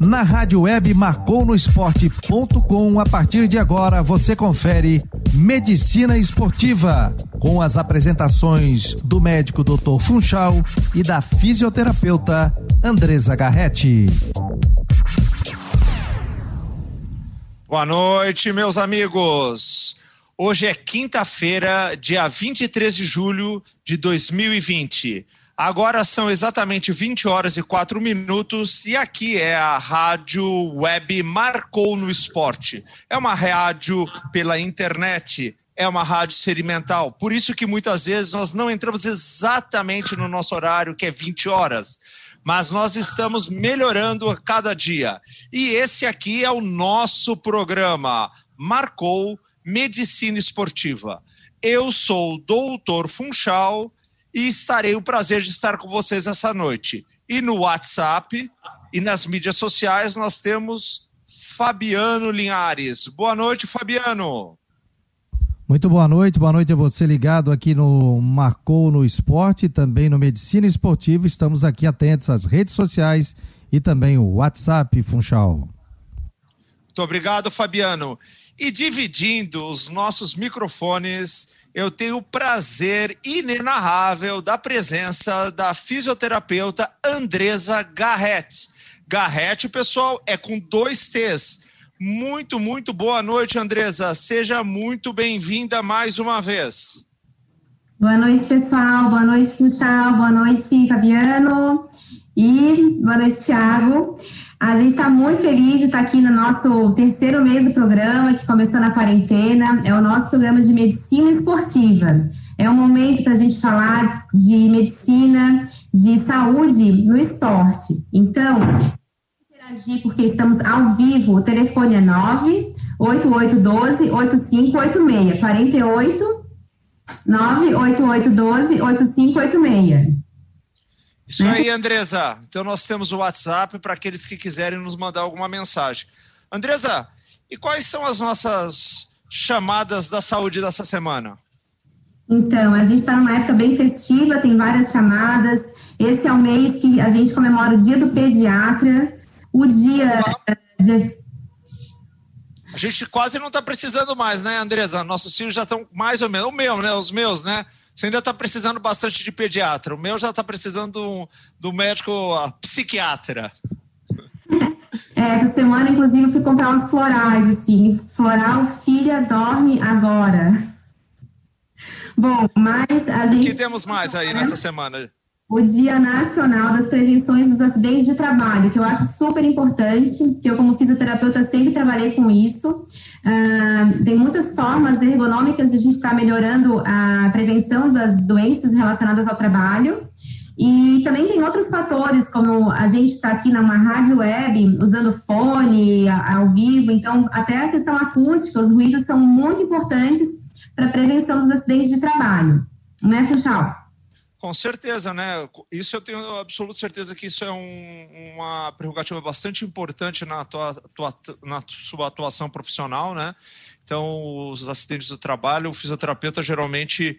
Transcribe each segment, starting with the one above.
Na rádio web marconosport.com, a partir de agora você confere Medicina Esportiva, com as apresentações do médico Dr. Funchal e da fisioterapeuta Andresa Garretti. Boa noite, meus amigos. Hoje é quinta-feira, dia 23 de julho de 2020. Agora são exatamente 20 horas e 4 minutos e aqui é a rádio web Marcou no Esporte. É uma rádio pela internet, é uma rádio experimental. Por isso que muitas vezes nós não entramos exatamente no nosso horário, que é 20 horas. Mas nós estamos melhorando a cada dia. E esse aqui é o nosso programa. Marcou Medicina Esportiva. Eu sou o doutor Funchal e estarei o prazer de estar com vocês essa noite. E no WhatsApp e nas mídias sociais nós temos Fabiano Linhares. Boa noite, Fabiano. Muito boa noite, boa noite a você ligado aqui no Marcou no Esporte, também no Medicina Esportiva. Estamos aqui atentos às redes sociais e também o WhatsApp Funchal. Muito obrigado, Fabiano. E dividindo os nossos microfones, eu tenho o prazer inenarrável da presença da fisioterapeuta Andresa Garrett. Garrett, pessoal, é com dois T's. Muito, muito boa noite, Andresa. Seja muito bem-vinda mais uma vez. Boa noite, pessoal. Boa noite, Michel. Boa noite, Fabiano. E boa noite, Thiago. A gente está muito feliz de estar aqui no nosso terceiro mês do programa, que começou na quarentena. É o nosso programa de medicina esportiva. É um momento para a gente falar de medicina, de saúde no esporte. Então, interagir porque estamos ao vivo. O telefone é 98812 8586 48 98812 8586. Isso né? aí, Andresa. Então nós temos o WhatsApp para aqueles que quiserem nos mandar alguma mensagem. Andresa, e quais são as nossas chamadas da saúde dessa semana? Então, a gente está numa época bem festiva, tem várias chamadas. Esse é o mês que a gente comemora o dia do pediatra, o dia. De... A gente quase não está precisando mais, né, Andresa? Nossos filhos já estão mais ou menos. O meu, né? Os meus, né? Você ainda está precisando bastante de pediatra. O meu já está precisando do, do médico psiquiatra. É, essa semana, inclusive, eu fui comprar uns florais, assim. Floral, filha, dorme agora. Bom, mas a gente. O que temos mais aí nessa semana? O Dia Nacional das Prevenções dos Acidentes de Trabalho, que eu acho super importante, que eu, como fisioterapeuta, sempre trabalhei com isso. Uh, tem muitas formas ergonômicas de a gente estar tá melhorando a prevenção das doenças relacionadas ao trabalho. E também tem outros fatores, como a gente está aqui numa rádio web, usando fone ao vivo, então até a questão acústica, os ruídos são muito importantes para a prevenção dos acidentes de trabalho. Né, Funchal? Com certeza, né? Isso eu tenho absoluta certeza que isso é um, uma prerrogativa bastante importante na, tua, tua, na sua atuação profissional, né? Então, os acidentes do trabalho, o fisioterapeuta geralmente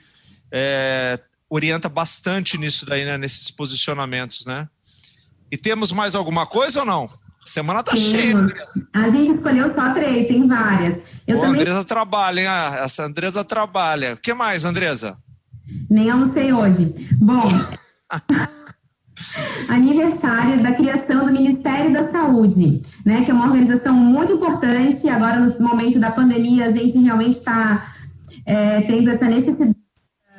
é, orienta bastante nisso daí, né? Nesses posicionamentos, né? E temos mais alguma coisa ou não? A semana tá temos. cheia, Andresa. A gente escolheu só três, tem várias. Eu Pô, também... A Andresa trabalha, hein? Essa Andresa trabalha. O que mais, Andresa? Nem almocei hoje. Bom, aniversário da criação do Ministério da Saúde, né, que é uma organização muito importante. Agora, no momento da pandemia, a gente realmente está é, tendo essa necessidade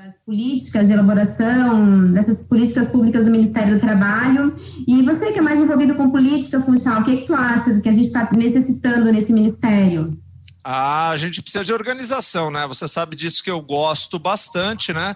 das políticas de elaboração dessas políticas públicas do Ministério do Trabalho. E você que é mais envolvido com política, Funchal, o que, é que tu acha do que a gente está necessitando nesse ministério? Ah, a gente precisa de organização, né? Você sabe disso que eu gosto bastante, né?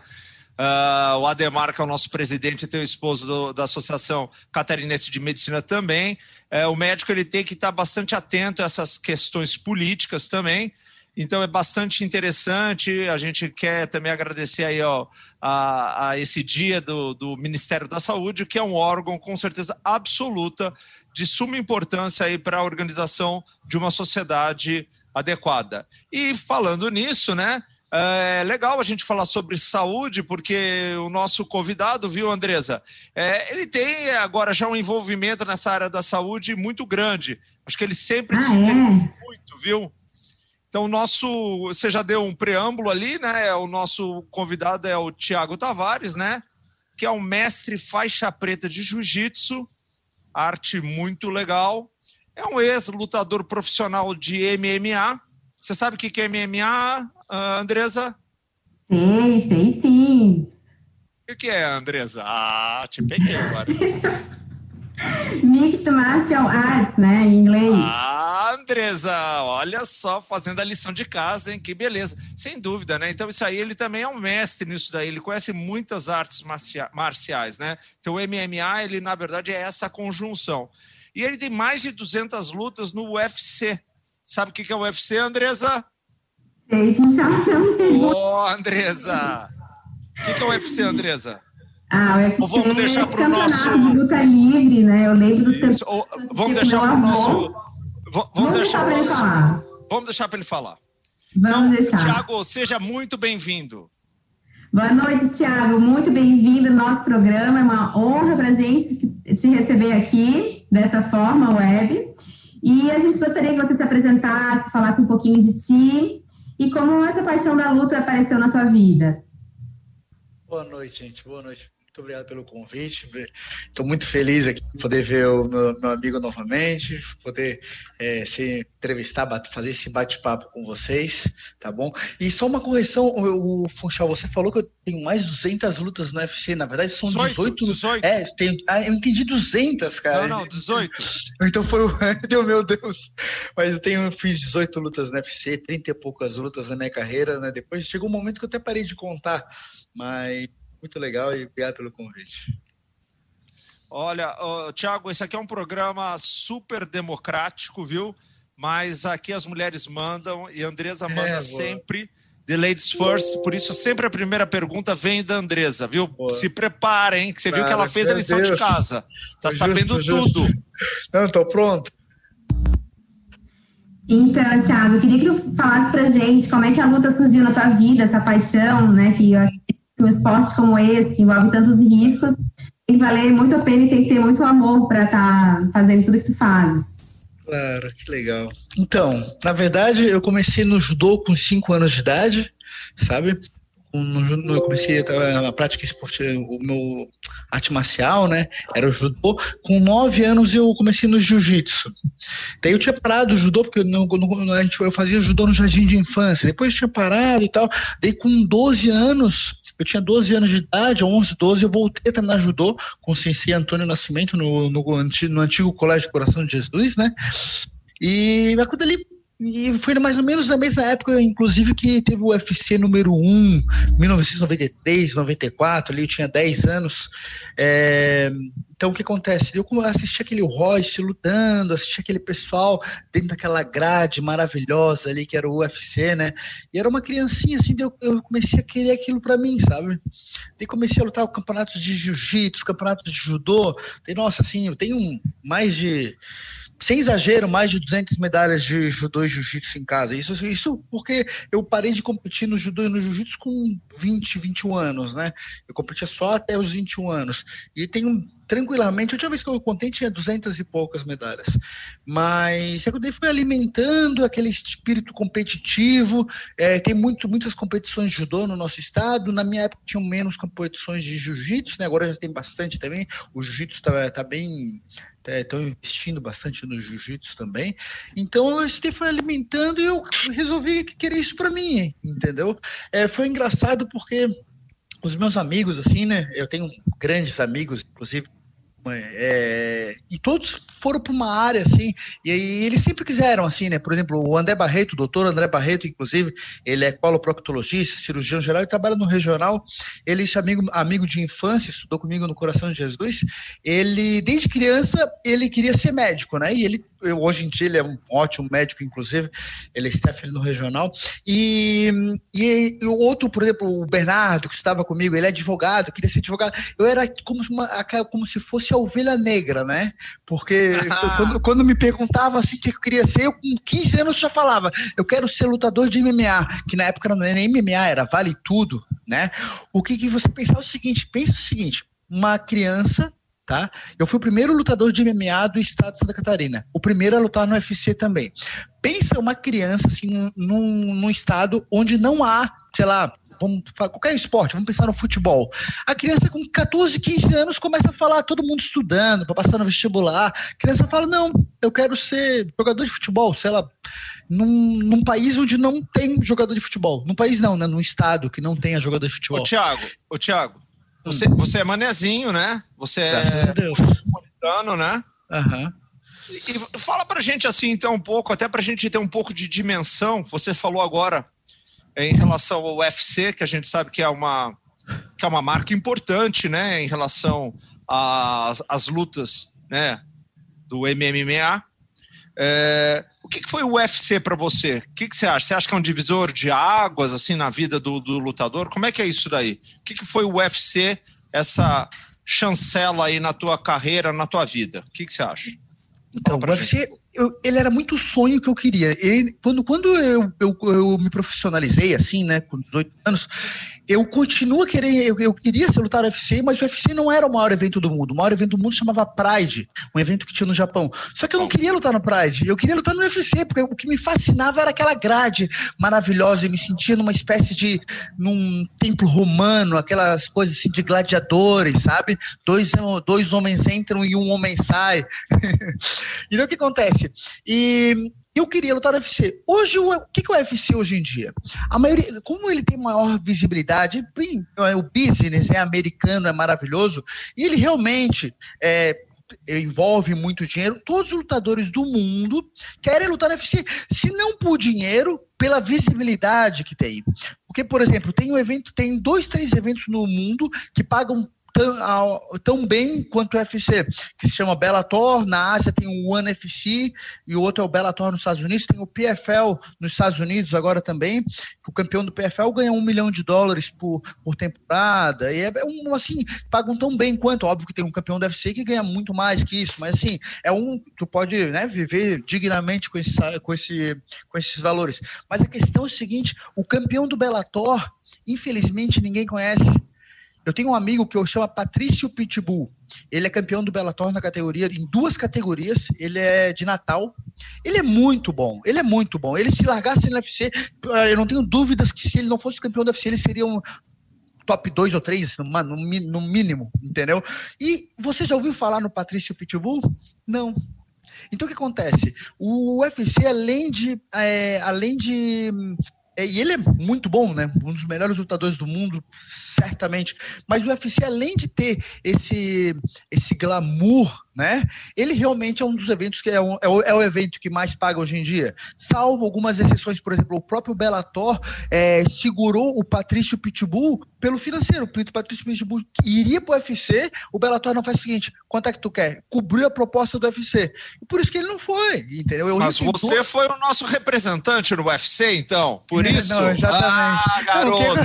Uh, o Ademar, que é o nosso presidente, tem o esposo do, da Associação Catarinense de Medicina também. Uh, o médico ele tem que estar bastante atento a essas questões políticas também. Então é bastante interessante. A gente quer também agradecer aí ó, a, a esse dia do, do Ministério da Saúde, que é um órgão com certeza absoluta de suma importância aí para a organização de uma sociedade adequada. E falando nisso, né? É legal a gente falar sobre saúde, porque o nosso convidado, viu, Andresa? É, ele tem agora já um envolvimento nessa área da saúde muito grande. Acho que ele sempre ah, se é? muito, viu? Então, o nosso. Você já deu um preâmbulo ali, né? O nosso convidado é o Tiago Tavares, né? Que é um mestre faixa preta de jiu-jitsu, arte muito legal. É um ex-lutador profissional de MMA. Você sabe o que é MMA, Andresa? Sei, sei sim. O que é, Andresa? Ah, te peguei agora. Mixed Martial Arts, né, em inglês. Ah, Andresa, olha só, fazendo a lição de casa, hein? Que beleza. Sem dúvida, né? Então, isso aí, ele também é um mestre nisso daí. Ele conhece muitas artes marciais, né? Então, o MMA, ele, na verdade, é essa conjunção. E ele tem mais de 200 lutas no UFC. Sabe o que é o UFC, Andresa? Sei, Ô, oh, Andresa! O que é o UFC, Andresa? Ah, o UFC Ou vamos deixar para o nosso. De luta livre, né? Eu lembro dos ou, Vamos deixar para o nosso. Vamos, vamos deixar para ele nosso... falar. Vamos deixar para ele falar. Vamos então, deixar. Tiago, seja muito bem-vindo. Boa noite, Tiago. Muito bem-vindo ao nosso programa. É uma honra para a gente te receber aqui dessa forma, web. E a gente gostaria que você se apresentasse, falasse um pouquinho de ti e como essa paixão da luta apareceu na tua vida. Boa noite, gente. Boa noite. Muito obrigado pelo convite. Estou muito feliz aqui de poder ver o meu, meu amigo novamente, poder é, se entrevistar, fazer esse bate-papo com vocês, tá bom? E só uma correção, o, o Funchal, você falou que eu tenho mais de 200 lutas no UFC, na verdade são 18. 18, 18. É, ah, eu entendi 200, cara. Não, não, 18. Então foi o. meu Deus. Mas eu tenho, fiz 18 lutas no UFC, 30 e poucas lutas na minha carreira, né? Depois chegou um momento que eu até parei de contar, mas muito legal e obrigado pelo convite. Olha, uh, Tiago, esse aqui é um programa super democrático, viu? Mas aqui as mulheres mandam e a Andresa manda é, sempre The Ladies First, por isso sempre a primeira pergunta vem da Andresa, viu? Boa. Se preparem, que você Cara, viu que ela fez a lição Deus. de casa. Tá justo, sabendo justo. tudo. Não, tô pronto. Então, Thiago, eu queria que tu falasse pra gente como é que a luta surgiu na tua vida, essa paixão, né? Que um esporte como esse envolve tantos riscos, tem que valer muito a pena e tem que ter muito amor para estar tá fazendo tudo que tu fazes. Claro, que legal. Então, na verdade, eu comecei no judô com 5 anos de idade, sabe? No, eu comecei na prática esportiva, o meu arte marcial, né? Era o judô. Com 9 anos eu comecei no jiu-jitsu. Daí eu tinha parado o judô, porque eu, não, gente, eu fazia judô no jardim de infância. Depois eu tinha parado e tal. Daí com 12 anos eu tinha 12 anos de idade, 11, 12, eu voltei a treinar judô com o sensei Antônio Nascimento no, no, no antigo Colégio Coração de Jesus, né? E quando ali e foi mais ou menos na mesma época, inclusive, que teve o UFC número 1, 1993, 94, ali eu tinha 10 anos. É, então, o que acontece? Eu assisti aquele Royce lutando, assisti aquele pessoal dentro daquela grade maravilhosa ali, que era o UFC, né? E era uma criancinha, assim, eu, eu comecei a querer aquilo para mim, sabe? Daí comecei a lutar campeonatos de jiu-jitsu, campeonatos de judô. Daí, nossa, assim, eu tenho mais de sem exagero, mais de 200 medalhas de judô e jiu-jitsu em casa. Isso, isso porque eu parei de competir no judô e no jiu-jitsu com 20, 21 anos, né? Eu competia só até os 21 anos. E tenho tranquilamente, a última vez que eu contei tinha 200 e poucas medalhas. Mas é eu fui alimentando aquele espírito competitivo. É, tem muito, muitas competições de judô no nosso estado. Na minha época tinham menos competições de jiu-jitsu, né? agora já tem bastante também. O jiu-jitsu está tá bem estão investindo bastante no jiu-jitsu também. Então eu foi alimentando e eu resolvi querer isso para mim, entendeu? É, foi engraçado porque os meus amigos, assim, né? Eu tenho grandes amigos, inclusive é, e todos foram para uma área assim, e aí eles sempre quiseram assim, né? Por exemplo, o André Barreto, o doutor André Barreto, inclusive, ele é coloproctologista, cirurgião geral, e trabalha no regional. Ele é amigo, amigo de infância, estudou comigo no Coração de Jesus. Ele, desde criança, ele queria ser médico, né? E ele eu, hoje em dia ele é um ótimo médico, inclusive, ele é staff no regional. E, e, e, o outro, por exemplo, o Bernardo, que estava comigo, ele é advogado, queria ser advogado. Eu era como, uma, como se fosse a ovelha negra, né? Porque quando, quando, me perguntava assim o que eu queria ser, eu com 15 anos já falava, eu quero ser lutador de MMA, que na época não era nem MMA, era vale tudo, né? O que, que você pensar é o seguinte, pensa o seguinte, uma criança tá? Eu fui o primeiro lutador de MMA do estado de Santa Catarina. O primeiro a lutar no UFC também. Pensa uma criança, assim, num, num estado onde não há, sei lá, vamos qualquer esporte, vamos pensar no futebol. A criança com 14, 15 anos começa a falar, todo mundo estudando para passar no vestibular. A criança fala: "Não, eu quero ser jogador de futebol", sei lá, num, num país onde não tem jogador de futebol. Num país não, né, num estado que não tenha jogador de futebol. Ô Thiago, ô Thiago, você, você é manezinho, né? Você Graças é Deus. né? Uhum. E, e fala pra gente assim, então, um pouco, até pra gente ter um pouco de dimensão. Você falou agora em relação ao UFC, que a gente sabe que é uma, que é uma marca importante, né? Em relação às, às lutas, né? Do MMA. É, que, que foi o UFC para você? O que, que você acha? Você acha que é um divisor de águas assim na vida do, do lutador? Como é que é isso daí? O que, que foi o UFC, essa chancela aí na tua carreira, na tua vida? O que, você acha? Então, o UFC, eu, ele era muito sonho que eu queria. Ele, quando quando eu, eu, eu me profissionalizei, assim, né, com 18 anos, eu continuo querendo, eu, eu, queria ser lutar no UFC, mas o UFC não era o maior evento do mundo. O maior evento do mundo chamava Pride, um evento que tinha no Japão. Só que eu não queria lutar no Pride, eu queria lutar no UFC, porque o que me fascinava era aquela grade maravilhosa, eu me sentia numa espécie de num templo romano, aquelas coisas assim de gladiadores, sabe? Dois, dois homens entram e um homem sai. então o que acontece? E eu queria lutar no UFC. Hoje, o, que, que é o UFC hoje em dia? A maioria, como ele tem maior visibilidade, bem, é, o business é americano, é maravilhoso, e ele realmente é, envolve muito dinheiro. Todos os lutadores do mundo querem lutar no UFC, se não por dinheiro, pela visibilidade que tem. Porque, por exemplo, tem um evento, tem dois, três eventos no mundo que pagam tão, tão bem quanto o UFC, que se chama Bellator. Na Ásia tem o One FC e o outro é o Bellator nos Estados Unidos. Tem o PFL nos Estados Unidos agora também, que o campeão do PFL ganha um milhão de dólares por, por temporada. E é, um, assim, pagam tão bem quanto. Óbvio que tem um campeão do UFC que ganha muito mais que isso, mas assim, é um. Tu pode né, viver dignamente com, esse, com, esse, com esses valores. Mas a questão é o seguinte: o campeão do Bellator, infelizmente, ninguém conhece eu tenho um amigo que eu chamo Patrício Pitbull. Ele é campeão do Bellator na categoria, em duas categorias. Ele é de Natal. Ele é muito bom. Ele é muito bom. Ele se largasse no UFC, eu não tenho dúvidas que se ele não fosse campeão do UFC, ele seria um top 2 ou 3, no, no mínimo, entendeu? E você já ouviu falar no Patrício Pitbull? Não. Então o que acontece? O UFC, além de, é, além de e ele é muito bom, né? Um dos melhores lutadores do mundo, certamente. Mas o UFC, além de ter esse, esse glamour né? Ele realmente é um dos eventos que é, um, é, o, é, o, evento que mais paga hoje em dia, salvo algumas exceções, por exemplo, o próprio Bellator é, segurou o Patrício Pitbull pelo financeiro. O Patrício Pitbull iria para o UFC, o Bellator não faz o seguinte: quanto é que tu quer? Cobriu a proposta do UFC. E por isso que ele não foi, entendeu? Eu Mas você foi o nosso representante no UFC, então? Por é, isso? Não, exatamente. Ah, garoto!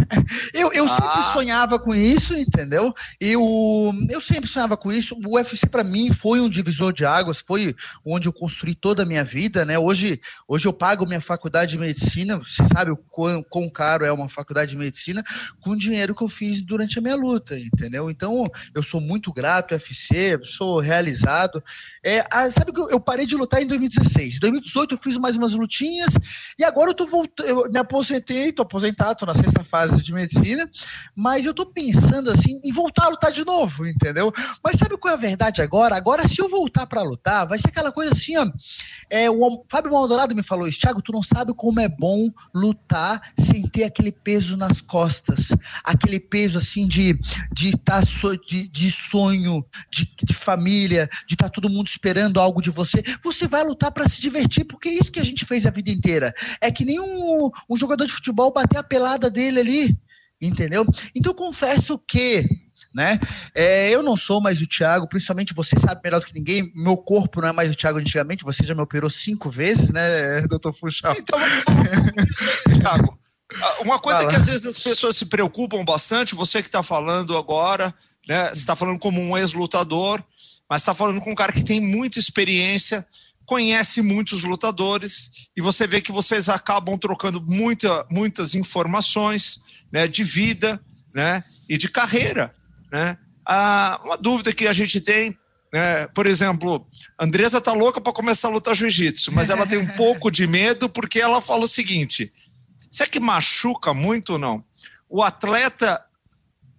eu eu ah. sempre sonhava com isso, entendeu? Eu, eu sempre sonhava com isso. O UFC para mim foi um divisor de águas, foi onde eu construí toda a minha vida, né? Hoje, hoje eu pago minha faculdade de medicina, você sabe o quão, quão caro é uma faculdade de medicina, com o dinheiro que eu fiz durante a minha luta, entendeu? Então, eu sou muito grato UFC, sou realizado. É, a, sabe que eu, parei de lutar em 2016. Em 2018 eu fiz mais umas lutinhas e agora eu tô voltando, eu me aposentei, tô aposentado, tô na sexta fase de medicina, mas eu tô pensando assim em voltar a lutar de novo, entendeu? Mas sabe qual é a verdade agora. Agora, se eu voltar para lutar, vai ser aquela coisa assim, ó. É, o Fábio Maldonado me falou isso, Thiago, tu não sabe como é bom lutar sem ter aquele peso nas costas, aquele peso assim de de, tá so, de, de sonho, de, de família, de estar tá todo mundo esperando algo de você. Você vai lutar para se divertir, porque é isso que a gente fez a vida inteira. É que nem um, um jogador de futebol bater a pelada dele ali, entendeu? Então confesso que né? É, eu não sou mais o Thiago, principalmente você sabe melhor do que ninguém, meu corpo não é mais o Thiago antigamente, você já me operou cinco vezes, né, doutor Funchal? Então, Thiago. Ah, uma coisa Fala. que às vezes as pessoas se preocupam bastante, você que está falando agora, né? Você está falando como um ex-lutador, mas está falando com um cara que tem muita experiência, conhece muitos lutadores, e você vê que vocês acabam trocando muita, muitas informações né, de vida né, e de carreira. Né? Ah, uma dúvida que a gente tem, né, por exemplo, a Andresa tá louca para começar a lutar jiu-jitsu, mas ela tem um pouco de medo porque ela fala o seguinte: será que machuca muito ou não? O atleta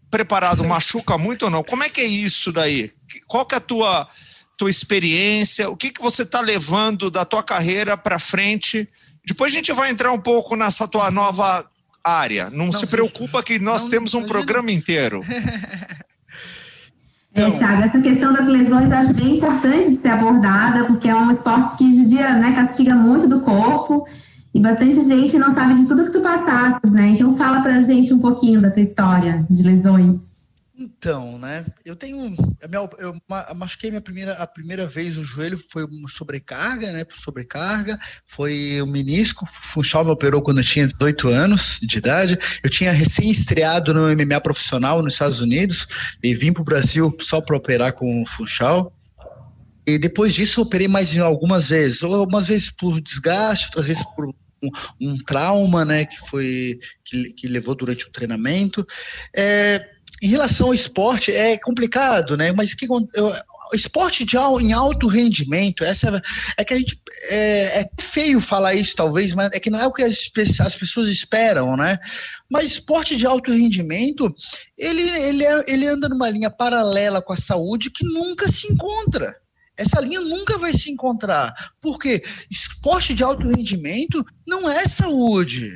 preparado machuca muito ou não? Como é que é isso daí? Qual que é a tua, tua experiência? O que, que você está levando da tua carreira para frente? Depois a gente vai entrar um pouco nessa tua nova área. Não, não se preocupa que nós não, temos um programa inteiro. É, Thiago, essa questão das lesões eu acho bem importante de ser abordada, porque é um esporte que judia, né, castiga muito do corpo. E bastante gente não sabe de tudo que tu passasses, né? Então fala pra gente um pouquinho da tua história de lesões. Então, né? Eu tenho. Eu machuquei minha primeira, a primeira vez o joelho foi uma sobrecarga, né? Por sobrecarga. Foi o menisco. O Funchal me operou quando eu tinha 18 anos de idade. Eu tinha recém-estreado no MMA profissional nos Estados Unidos e vim para o Brasil só para operar com o Funchal. E depois disso eu operei mais algumas vezes. Algumas vezes por desgaste, outras vezes por um, um trauma, né, que foi que, que levou durante o treinamento. É, em relação ao esporte é complicado, né? Mas que eu, esporte de, em alto rendimento, essa é que a gente é, é, feio falar isso talvez, mas é que não é o que as, as pessoas esperam, né? Mas esporte de alto rendimento, ele, ele, é, ele anda numa linha paralela com a saúde que nunca se encontra. Essa linha nunca vai se encontrar. Porque esporte de alto rendimento não é saúde.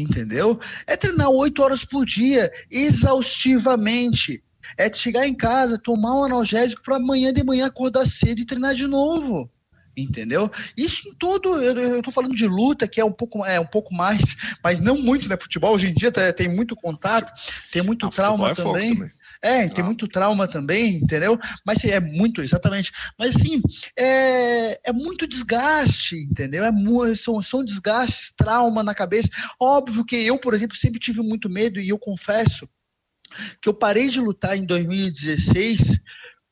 Entendeu? É treinar oito horas por dia, exaustivamente. É chegar em casa, tomar um analgésico para amanhã de manhã acordar cedo e treinar de novo entendeu? Isso em todo, eu, tô falando de luta, que é um pouco, é um pouco mais, mas não muito, né? Futebol hoje em dia tá, tem muito contato, tem muito ah, trauma é também. também. É, tem ah. muito trauma também, entendeu? Mas é muito, exatamente. Mas assim, é, é muito desgaste, entendeu? É, são, são desgastes, trauma na cabeça. Óbvio que eu, por exemplo, sempre tive muito medo, e eu confesso que eu parei de lutar em 2016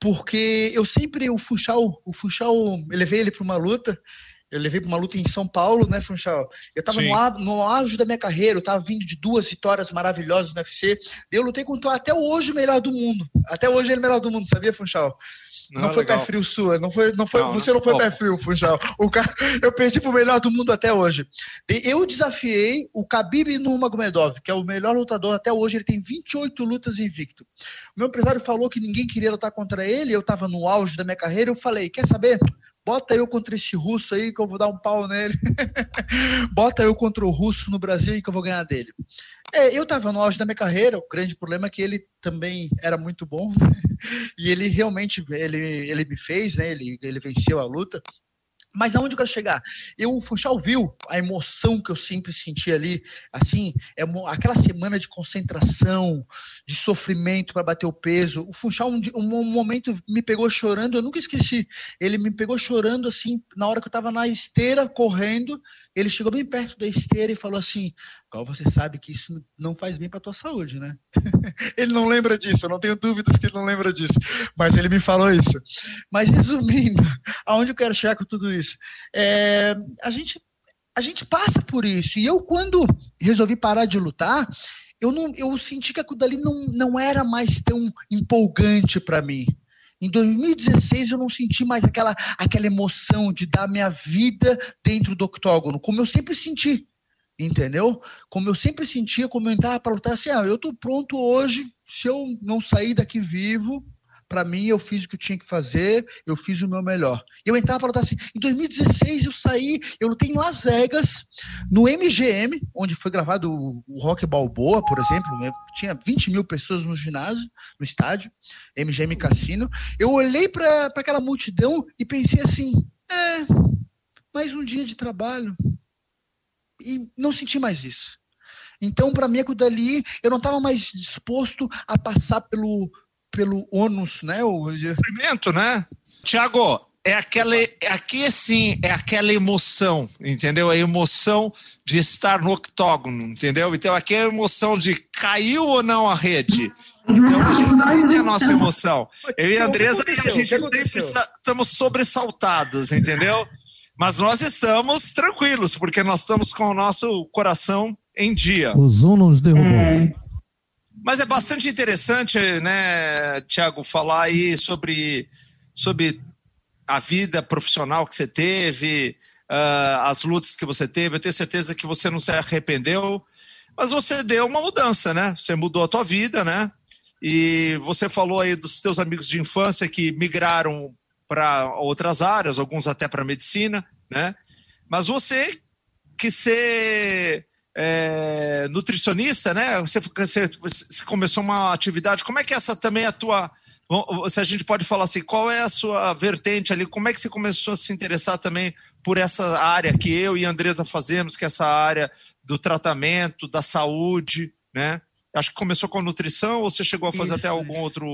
porque eu sempre, o Funchal, o Funchal, eu levei ele para uma luta, eu levei para uma luta em São Paulo, né, Funchal? Eu estava no, no auge da minha carreira, eu estava vindo de duas vitórias maravilhosas no UFC. Eu lutei contra até hoje o melhor do mundo. Até hoje ele é o melhor do mundo, sabia, Funchal? Não, não foi legal. pé frio sua, não foi, não foi, não, você não, não foi pé frio, Funchal. O cara, eu perdi pro melhor do mundo até hoje. Eu desafiei o Khabib Nurmagomedov, que é o melhor lutador até hoje, ele tem 28 lutas invicto. O meu empresário falou que ninguém queria lutar contra ele, eu estava no auge da minha carreira, eu falei, quer saber? Bota eu contra esse russo aí que eu vou dar um pau nele. Bota eu contra o russo no Brasil e que eu vou ganhar dele. É, eu estava no auge da minha carreira, o grande problema é que ele também era muito bom. Né? E ele realmente ele, ele me fez, né? Ele, ele venceu a luta. Mas aonde eu quero chegar? Eu, o Funchal viu a emoção que eu sempre senti ali, assim, é aquela semana de concentração, de sofrimento para bater o peso. O Funchal, um, um, momento, me pegou chorando, eu nunca esqueci. Ele me pegou chorando, assim, na hora que eu estava na esteira, correndo, ele chegou bem perto da esteira e falou assim: Qual você sabe que isso não faz bem para tua saúde, né? ele não lembra disso, eu não tenho dúvidas que ele não lembra disso, mas ele me falou isso. Mas resumindo, aonde eu quero chegar com tudo isso? É, a gente a gente passa por isso. E eu, quando resolvi parar de lutar, eu, não, eu senti que aquilo dali não, não era mais tão empolgante para mim. Em 2016 eu não senti mais aquela, aquela emoção de dar minha vida dentro do octógono, como eu sempre senti, entendeu? Como eu sempre sentia, como eu entrava para lutar assim, ah, eu estou pronto hoje, se eu não sair daqui vivo, para mim, eu fiz o que eu tinha que fazer, eu fiz o meu melhor. Eu entrava para lutar assim. Em 2016, eu saí, eu lutei em Las Vegas, no MGM, onde foi gravado o Rock Balboa, por exemplo. Tinha 20 mil pessoas no ginásio, no estádio, MGM Cassino. Eu olhei para aquela multidão e pensei assim: é, mais um dia de trabalho. E não senti mais isso. Então, para mim, aquilo dali, eu não estava mais disposto a passar pelo pelo ônus, né? O sofrimento, né? Tiago, é aquela, é aqui assim, é aquela emoção, entendeu? A emoção de estar no octógono, entendeu? Então aqui é a emoção de caiu ou não a rede. Então a gente vai ter a nossa emoção. Eu e a Andresa, a gente sempre estamos sobressaltados, entendeu? Mas nós estamos tranquilos, porque nós estamos com o nosso coração em dia. O Zoom nos derrubou. É. Mas é bastante interessante, né, Tiago, falar aí sobre, sobre a vida profissional que você teve, uh, as lutas que você teve. Eu tenho certeza que você não se arrependeu, mas você deu uma mudança, né? Você mudou a tua vida, né? E você falou aí dos teus amigos de infância que migraram para outras áreas, alguns até para medicina, né? Mas você que ser é, nutricionista, né? Você, você, você, começou uma atividade. Como é que essa também é a tua. Se a gente pode falar assim, qual é a sua vertente ali? Como é que você começou a se interessar também por essa área que eu e a Andresa fazemos, que é essa área do tratamento, da saúde, né? Acho que começou com nutrição ou você chegou a fazer Isso. até alguma outra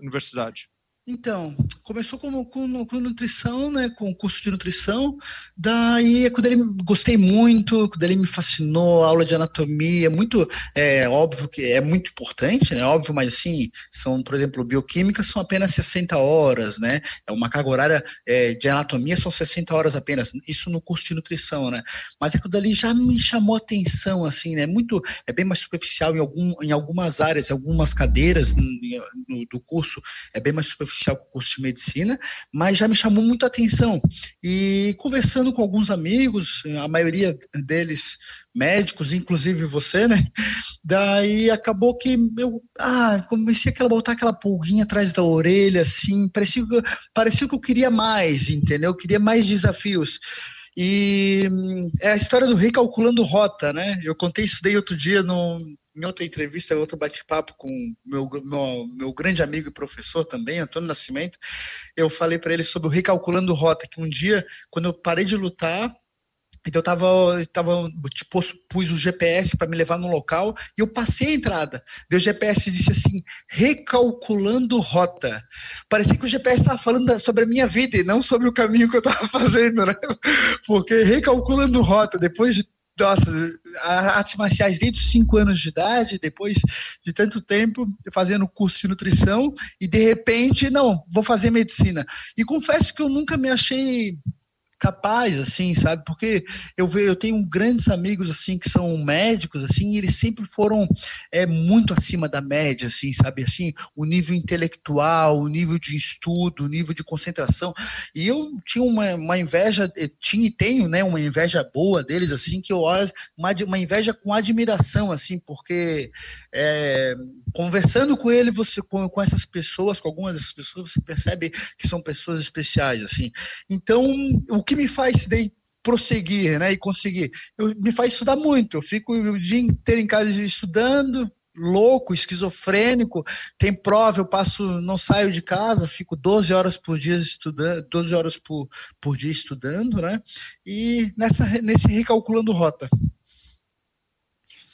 universidade? Então, começou com, com, nutrição, né, com curso de nutrição, daí quando ele gostei muito, quando ele me fascinou, aula de anatomia, muito, é óbvio que é muito importante, né, óbvio, mas assim, são, por exemplo, bioquímica são apenas 60 horas, né, é uma carga horária é, de anatomia são 60 horas apenas, isso no curso de nutrição, né, mas é quando ele já me chamou atenção, assim, né, muito, é bem mais superficial em, algum, em algumas áreas, em algumas cadeiras no, no, do curso, é bem mais superficial oficial com curso de medicina, mas já me chamou muito a atenção. E conversando com alguns amigos, a maioria deles médicos, inclusive você, né? Daí acabou que eu ah, comecei a botar aquela pulguinha atrás da orelha, assim, parecia, parecia que eu queria mais, entendeu? Eu queria mais desafios. E hum, é a história do recalculando rota, né? Eu contei isso daí outro dia no, em outra entrevista, outro bate-papo com meu, meu, meu grande amigo e professor também, Antônio Nascimento. Eu falei para ele sobre o recalculando rota, que um dia, quando eu parei de lutar, então eu tava, eu tava tipo, pus o GPS para me levar no local e eu passei a entrada. Deu o GPS disse assim, recalculando rota. Parecia que o GPS estava falando sobre a minha vida e não sobre o caminho que eu estava fazendo, né? Porque recalculando rota, depois de nossa, artes marciais desde os 5 anos de idade, depois de tanto tempo fazendo curso de nutrição, e de repente, não, vou fazer medicina. E confesso que eu nunca me achei capaz, assim, sabe? Porque eu vejo, eu tenho grandes amigos, assim, que são médicos, assim, e eles sempre foram é, muito acima da média, assim, sabe? Assim, o nível intelectual, o nível de estudo, o nível de concentração. E eu tinha uma, uma inveja, tinha e tenho, né, uma inveja boa deles, assim, que eu olho, uma, uma inveja com admiração, assim, porque é, conversando com ele, você com, com essas pessoas, com algumas dessas pessoas, você percebe que são pessoas especiais, assim. Então, o que me faz daí prosseguir, né, e conseguir? Eu, me faz estudar muito. Eu fico o dia inteiro em casa estudando, louco, esquizofrênico, tem prova, eu passo, não saio de casa, fico 12 horas por dia estudando, 12 horas por, por dia estudando, né? E nessa, nesse recalculando rota.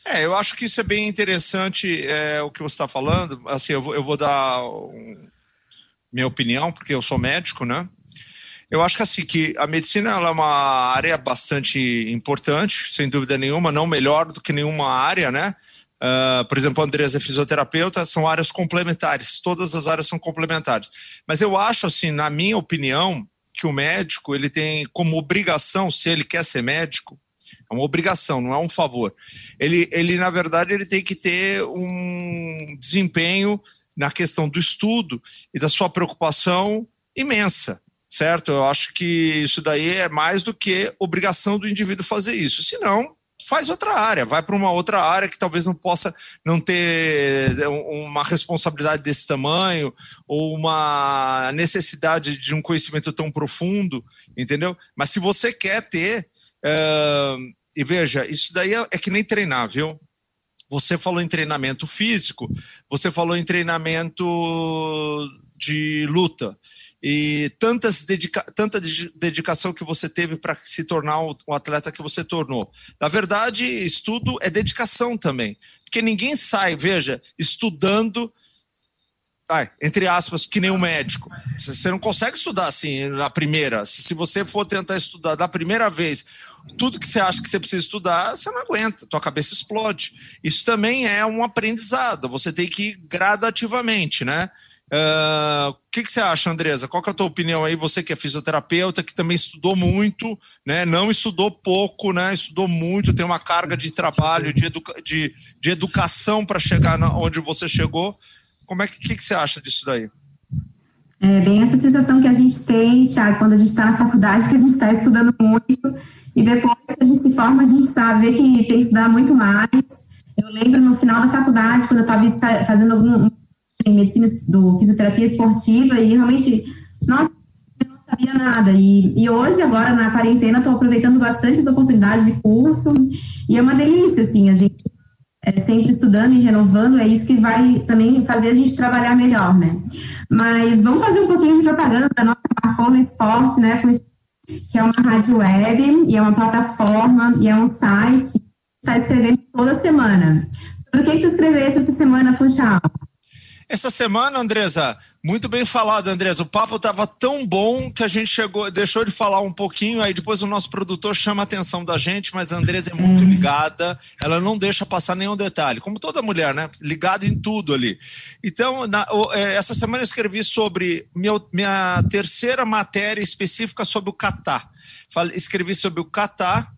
É, eu acho que isso é bem interessante é, o que você está falando. Assim, eu vou, eu vou dar um, minha opinião, porque eu sou médico, né? Eu acho que assim que a medicina é uma área bastante importante, sem dúvida nenhuma, não melhor do que nenhuma área, né? Uh, por exemplo, a Andresa é fisioterapeuta, são áreas complementares, todas as áreas são complementares. Mas eu acho, assim, na minha opinião, que o médico ele tem como obrigação, se ele quer ser médico, é uma obrigação, não é um favor. Ele, ele na verdade, ele tem que ter um desempenho na questão do estudo e da sua preocupação imensa certo? Eu acho que isso daí é mais do que obrigação do indivíduo fazer isso. Se não, faz outra área, vai para uma outra área que talvez não possa não ter uma responsabilidade desse tamanho ou uma necessidade de um conhecimento tão profundo, entendeu? Mas se você quer ter, uh, e veja, isso daí é, é que nem treinar, viu? Você falou em treinamento físico, você falou em treinamento de luta e tantas dedica tanta dedicação que você teve para se tornar o, atleta que você tornou. Na verdade, estudo é dedicação também, porque ninguém sai, veja, estudando entre aspas, que nem um médico. Você não consegue estudar assim na primeira. Se você for tentar estudar da primeira vez tudo que você acha que você precisa estudar, você não aguenta, tua cabeça explode. Isso também é um aprendizado, você tem que ir gradativamente, né? Uh, o que, que, você acha, Andresa? Qual é a tua opinião aí? Você que é fisioterapeuta, que também estudou muito, né? Não estudou pouco, né? Estudou muito, tem uma carga de trabalho, de, educa de, de educação para chegar na, onde você chegou. Como é que, que, que você acha disso daí? É bem essa sensação que a gente tem, Thiago, quando a gente está na faculdade, que a gente está estudando muito, e depois que a gente se forma, a gente sabe que tem que estudar muito mais. Eu lembro no final da faculdade, quando eu estava fazendo algum em medicina do fisioterapia esportiva, e realmente, nossa, eu não sabia nada. E, e hoje, agora na quarentena, estou aproveitando bastante as oportunidades de curso, e é uma delícia, assim, a gente é, sempre estudando e renovando, é isso que vai também fazer a gente trabalhar melhor, né? Mas vamos fazer um pouquinho de propaganda da nossa Marcona Esporte, né? Que é uma rádio web, e é uma plataforma, e é um site que está escrevendo toda semana. Sobre o que, tu escrevesse essa semana, Funchal? Essa semana, Andresa, muito bem falado, Andresa. O papo estava tão bom que a gente chegou, deixou de falar um pouquinho, aí depois o nosso produtor chama a atenção da gente, mas a Andresa é muito uhum. ligada, ela não deixa passar nenhum detalhe, como toda mulher, né? Ligada em tudo ali. Então, na, é, essa semana eu escrevi sobre meu, minha terceira matéria específica sobre o Catar. Escrevi sobre o Catar,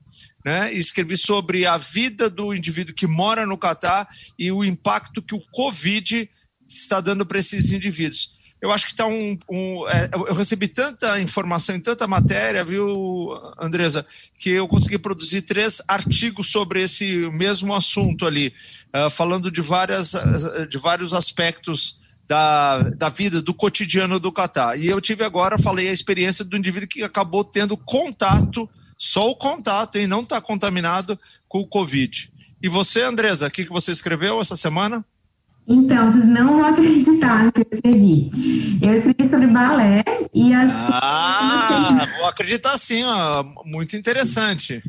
né? Escrevi sobre a vida do indivíduo que mora no Catar e o impacto que o Covid está dando para esses indivíduos. Eu acho que está um. um é, eu recebi tanta informação em tanta matéria, viu, Andresa, que eu consegui produzir três artigos sobre esse mesmo assunto ali, uh, falando de, várias, de vários aspectos da, da vida, do cotidiano do Catar. E eu tive agora, falei a experiência do indivíduo que acabou tendo contato, só o contato, e não está contaminado com o Covid. E você, Andresa, o que, que você escreveu essa semana? Então, vocês não vão acreditar no que eu escrevi. Eu escrevi sobre balé e as. Ah, vou acreditar sim, ó. muito interessante.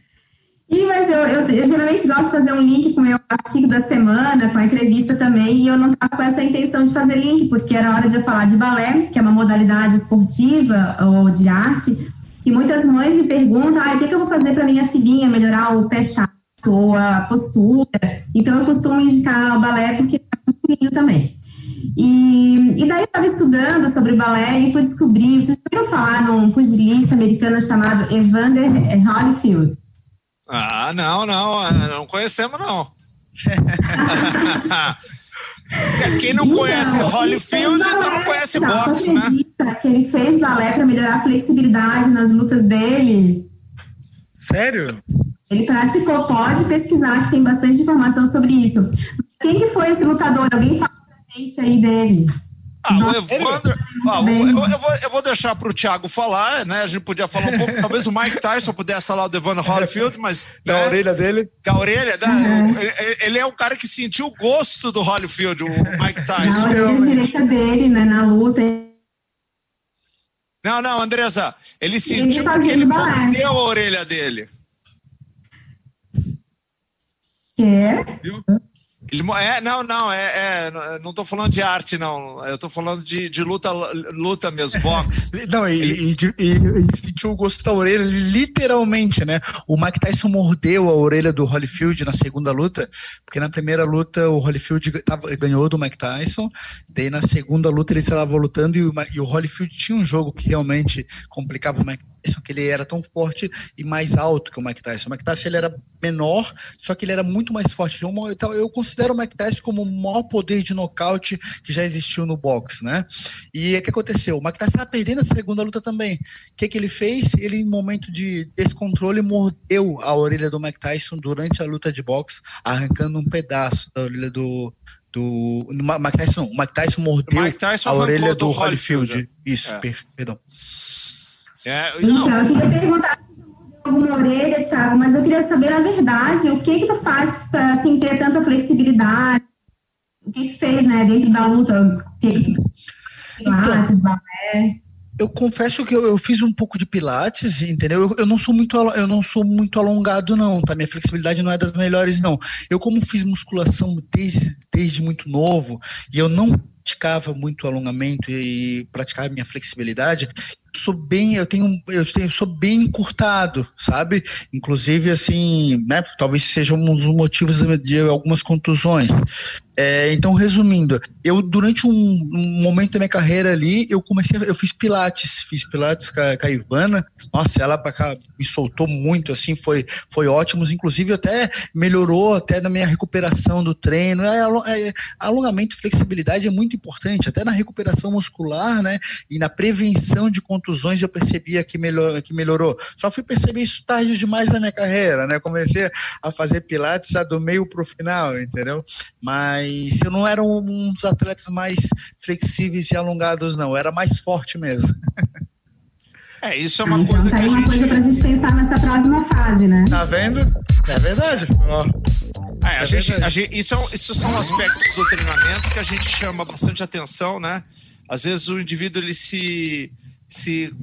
E, mas eu, eu, eu, geralmente gosto de fazer um link com o meu artigo da semana, com a entrevista também, e eu não estava com essa intenção de fazer link, porque era hora de eu falar de balé, que é uma modalidade esportiva ou de arte, e muitas mães me perguntam, ah, o que, que eu vou fazer para minha filhinha melhorar o pé chato ou a postura? Então, eu costumo indicar o balé porque pequenininho também. E, e daí eu estava estudando sobre balé e fui descobrir, vocês já ouviram falar num pugilista americano chamado Evander Holyfield? Ah, não, não, não conhecemos não. Quem não então, conhece Holyfield então não conhece não, boxe, né? que ele fez balé para melhorar a flexibilidade nas lutas dele? Sério? Ele praticou, pode pesquisar, que tem bastante informação sobre isso. Quem que foi esse lutador? Alguém fala pra gente aí dele. Ah, o Evandro. Ah, eu, eu, vou, eu vou deixar para o Thiago falar, né? A gente podia falar um pouco, talvez o Mike Tyson pudesse falar do Evander Holyfield, mas. Da né, orelha dele? Da orelha, né? Uhum. Ele é o cara que sentiu o gosto do Holyfield, o Mike Tyson. Na orelha direita dele, né? Na luta. Não, não, Andresa, ele sentiu ele porque ele mordeu a orelha dele. Quer? Viu? Ele, é, não, não, é, é não estou falando de arte, não. Eu estou falando de, de luta, luta mesmo, boxe. não, e, ele... Ele sentiu o gosto da orelha, literalmente, né? O Mike Tyson mordeu a orelha do Holyfield na segunda luta, porque na primeira luta o Holyfield ganhou do Mike Tyson, daí na segunda luta ele estava lutando e o, e o Holyfield tinha um jogo que realmente complicava o Mike Tyson, que ele era tão forte e mais alto que o Mike Tyson. O Mike Tyson ele era menor, só que ele era muito mais forte. Então, eu considero o Mike Tyson como o maior poder de nocaute que já existiu no boxe, né? E o que aconteceu? O Mike Tyson estava perdendo a segunda luta também. O que, que ele fez? Ele, em momento de descontrole, mordeu a orelha do Mike Tyson durante a luta de boxe, arrancando um pedaço da orelha do, do Mike Tyson, o Mike Tyson mordeu Tyson a orelha do, do Holyfield. Holyfield. Isso, é. perdão. É, então, eu queria perguntar alguma orelha, Thiago, mas eu queria saber a verdade, o que que tu faz para assim, ter tanta flexibilidade? O que tu fez, né, dentro da luta? O que que tu... Pilates, então, balé? eu confesso que eu, eu, fiz um pouco de pilates, entendeu? Eu, eu, não sou muito eu não sou muito alongado não, tá? Minha flexibilidade não é das melhores não. Eu como fiz musculação desde, desde muito novo e eu não praticava muito alongamento e praticava minha flexibilidade, sou bem, eu tenho, eu tenho, sou bem encurtado, sabe? Inclusive, assim, né? Talvez seja um dos motivos de, algumas contusões. É, então, resumindo, eu durante um, um, momento da minha carreira ali, eu comecei, eu fiz pilates, fiz pilates com a, com a Ivana. Nossa, ela me soltou muito, assim, foi, foi ótimo. Inclusive, até melhorou até na minha recuperação do treino. É, é, alongamento, flexibilidade é muito importante, até na recuperação muscular, né? E na prevenção de contusões contusões eu percebia que, melhor, que melhorou. Só fui perceber isso tarde demais na minha carreira, né? Comecei a fazer pilates já do meio para o final, entendeu? Mas eu não era um dos atletas mais flexíveis e alongados, não. Eu era mais forte mesmo. É, isso é uma então, coisa tá que a gente... uma coisa pra gente pensar nessa próxima fase, né? Tá vendo? É verdade. Ó. É, a é gente, a gente, isso, é, isso são aspectos do treinamento que a gente chama bastante atenção, né? Às vezes o indivíduo ele se se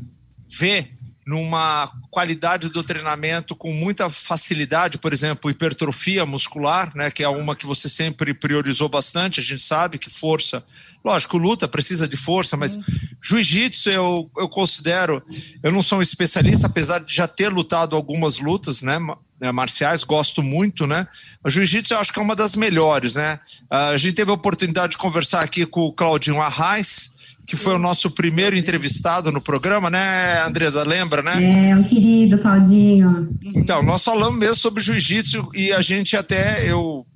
vê numa qualidade do treinamento com muita facilidade, por exemplo, hipertrofia muscular, né, que é uma que você sempre priorizou bastante, a gente sabe que força, lógico, luta precisa de força, mas jiu-jitsu eu, eu considero, eu não sou um especialista, apesar de já ter lutado algumas lutas, né, né marciais, gosto muito, né, jiu-jitsu eu acho que é uma das melhores, né, a gente teve a oportunidade de conversar aqui com o Claudinho Arraes, que foi o nosso primeiro entrevistado no programa, né, Andresa? Lembra, né? É, o querido Claudinho. Então, nós falamos mesmo sobre jiu-jitsu e a gente até, eu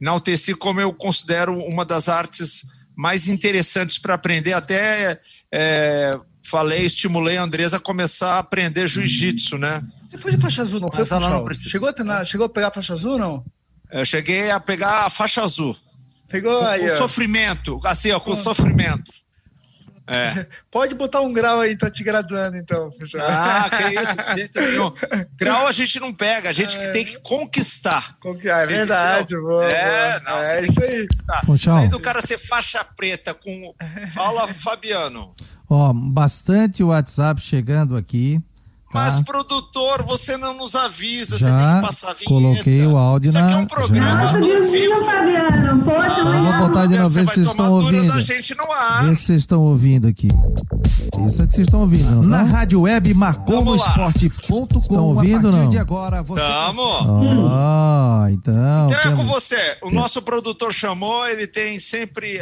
enalteci como eu considero uma das artes mais interessantes para aprender, até é, falei, estimulei a Andresa a começar a aprender jiu-jitsu, né? Foi de faixa azul, não Mas foi? Ela não precisa. Chegou a, treinar, chegou a pegar a faixa azul, não? Eu cheguei a pegar a faixa azul. Pegou com, aí, com sofrimento, assim, ó, com ah. sofrimento. É. Pode botar um grau aí, tá te graduando, então. Ah, que isso, gente, não. Grau a gente não pega, a gente é. tem que conquistar. Conquistar, é verdade, boa, É, não, é isso aí. Isso aí do cara ser faixa preta com. Fala, Fabiano. Ó, bastante WhatsApp chegando aqui. Mas, tá. produtor, você não nos avisa, Já você tem que passar a vinheta. Coloquei o áudio Isso na... aqui é um programa Nossa, vivo. Fabiano. Poxa, ah, vou botar de novo, ver se vocês estão ouvindo. Da gente no ar. Vê se vocês estão ouvindo aqui. Isso é que vocês estão ouvindo, não Na tá? Rádio Web marcou no esporte.com. Estão ouvindo, não? de agora você... Tamo. Ah, então... Então é com você. O nosso produtor chamou, ele tem sempre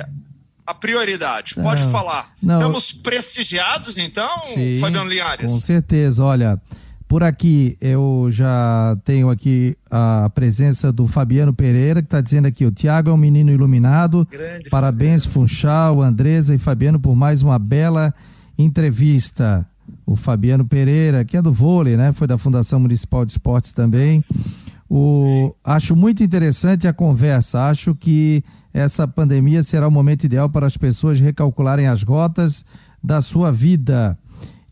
a prioridade. Pode falar. Não, Estamos prestigiados, então, sim, Fabiano Linhares? Com certeza. Olha, por aqui eu já tenho aqui a presença do Fabiano Pereira, que está dizendo aqui: o Tiago é um menino iluminado. Grande Parabéns, Fabiano. Funchal, Andresa e Fabiano, por mais uma bela entrevista. O Fabiano Pereira, que é do vôlei, né? Foi da Fundação Municipal de Esportes também. O, acho muito interessante a conversa. Acho que essa pandemia será o momento ideal para as pessoas recalcularem as rotas da sua vida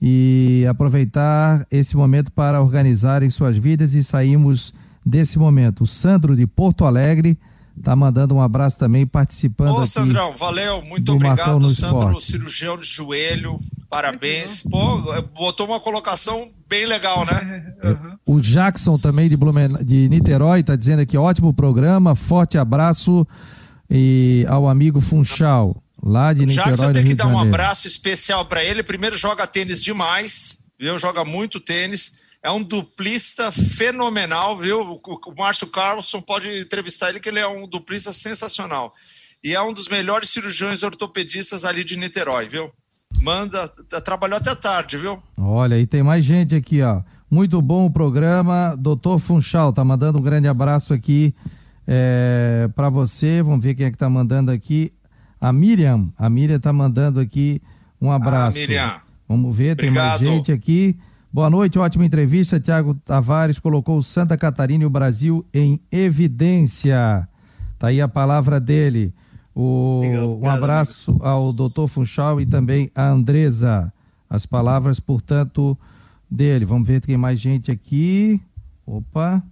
e aproveitar esse momento para organizarem suas vidas e saímos desse momento. O Sandro de Porto Alegre está mandando um abraço também, participando. Ô, Sandrão, valeu, muito obrigado, Sandro, esporte. cirurgião de joelho, parabéns. Pô, botou uma colocação bem legal, né? Uhum. O Jackson também de, Blumen... de Niterói está dizendo aqui, ótimo programa, forte abraço e ao amigo Funchal, lá de Niterói, Jackson tem que dar um abraço especial para ele. Primeiro joga tênis demais, viu? Joga muito tênis. É um duplista fenomenal, viu? O Márcio Carlson pode entrevistar ele, que ele é um duplista sensacional. E é um dos melhores cirurgiões ortopedistas ali de Niterói, viu? Manda, trabalhou até tarde, viu? Olha, e tem mais gente aqui, ó. Muito bom o programa. Doutor Funchal, tá mandando um grande abraço aqui é, para você. Vamos ver quem é que está mandando aqui. A Miriam. A Miriam está mandando aqui um abraço. Ah, Miriam. Vamos ver, Obrigado. tem mais gente aqui. Boa noite, ótima entrevista. Tiago Tavares colocou Santa Catarina e o Brasil em evidência. Tá aí a palavra dele. O, um abraço ao doutor Funchal e também a Andresa. As palavras, portanto, dele. Vamos ver tem mais gente aqui. Opa.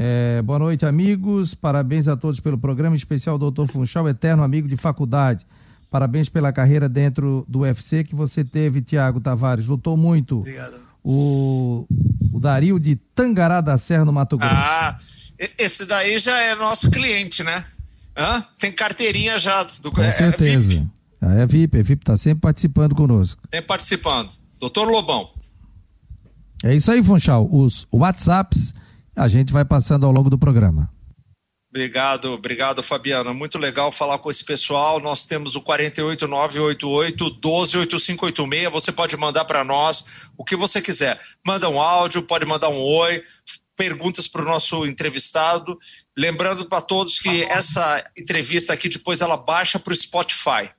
É, boa noite, amigos. Parabéns a todos pelo programa, especial doutor Funchal, eterno amigo de faculdade. Parabéns pela carreira dentro do UFC que você teve, Tiago Tavares. Lutou muito. Obrigado. O, o Dario de Tangará da Serra, no Mato Grosso. Ah, esse daí já é nosso cliente, né? Hã? Tem carteirinha já. Do, Com é, certeza. Ah, é VIP, é VIP, está sempre participando conosco. Sempre participando. Doutor Lobão. É isso aí, Funchal. Os WhatsApps a gente vai passando ao longo do programa. Obrigado, obrigado, Fabiano. Muito legal falar com esse pessoal. Nós temos o 48988-128586. Você pode mandar para nós o que você quiser. Manda um áudio, pode mandar um oi, perguntas para o nosso entrevistado. Lembrando para todos que essa entrevista aqui depois ela baixa para o Spotify.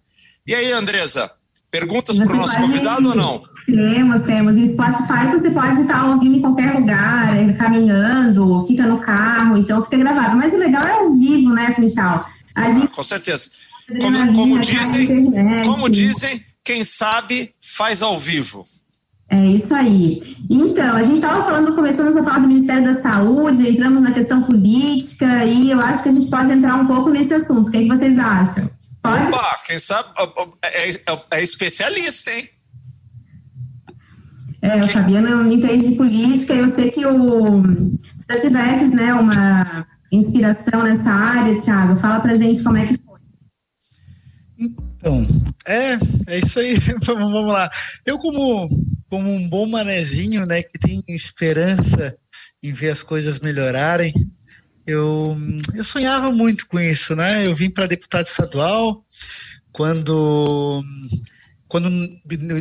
E aí, Andresa, perguntas para o nosso convidado ou não? Temos, temos. E Spotify você pode estar ouvindo em qualquer lugar, é, caminhando, fica no carro, então fica gravado. Mas o legal é ao vivo, né, Funchal? Ah, gente... Com certeza. Como, como dizem, como dizem, quem sabe faz ao vivo. É isso aí. Então, a gente estava falando, começamos a falar do Ministério da Saúde, entramos na questão política e eu acho que a gente pode entrar um pouco nesse assunto. O que, é que vocês acham? Pode? Opa, quem sabe é, é, é especialista, hein? É, o Fabiano entende de política, eu sei que o, se já tivesse né, uma inspiração nessa área, Thiago, fala pra gente como é que foi. Então, é, é isso aí, vamos, vamos lá. Eu como, como um bom manezinho, né, que tem esperança em ver as coisas melhorarem, eu, eu sonhava muito com isso, né? Eu vim para deputado estadual quando quando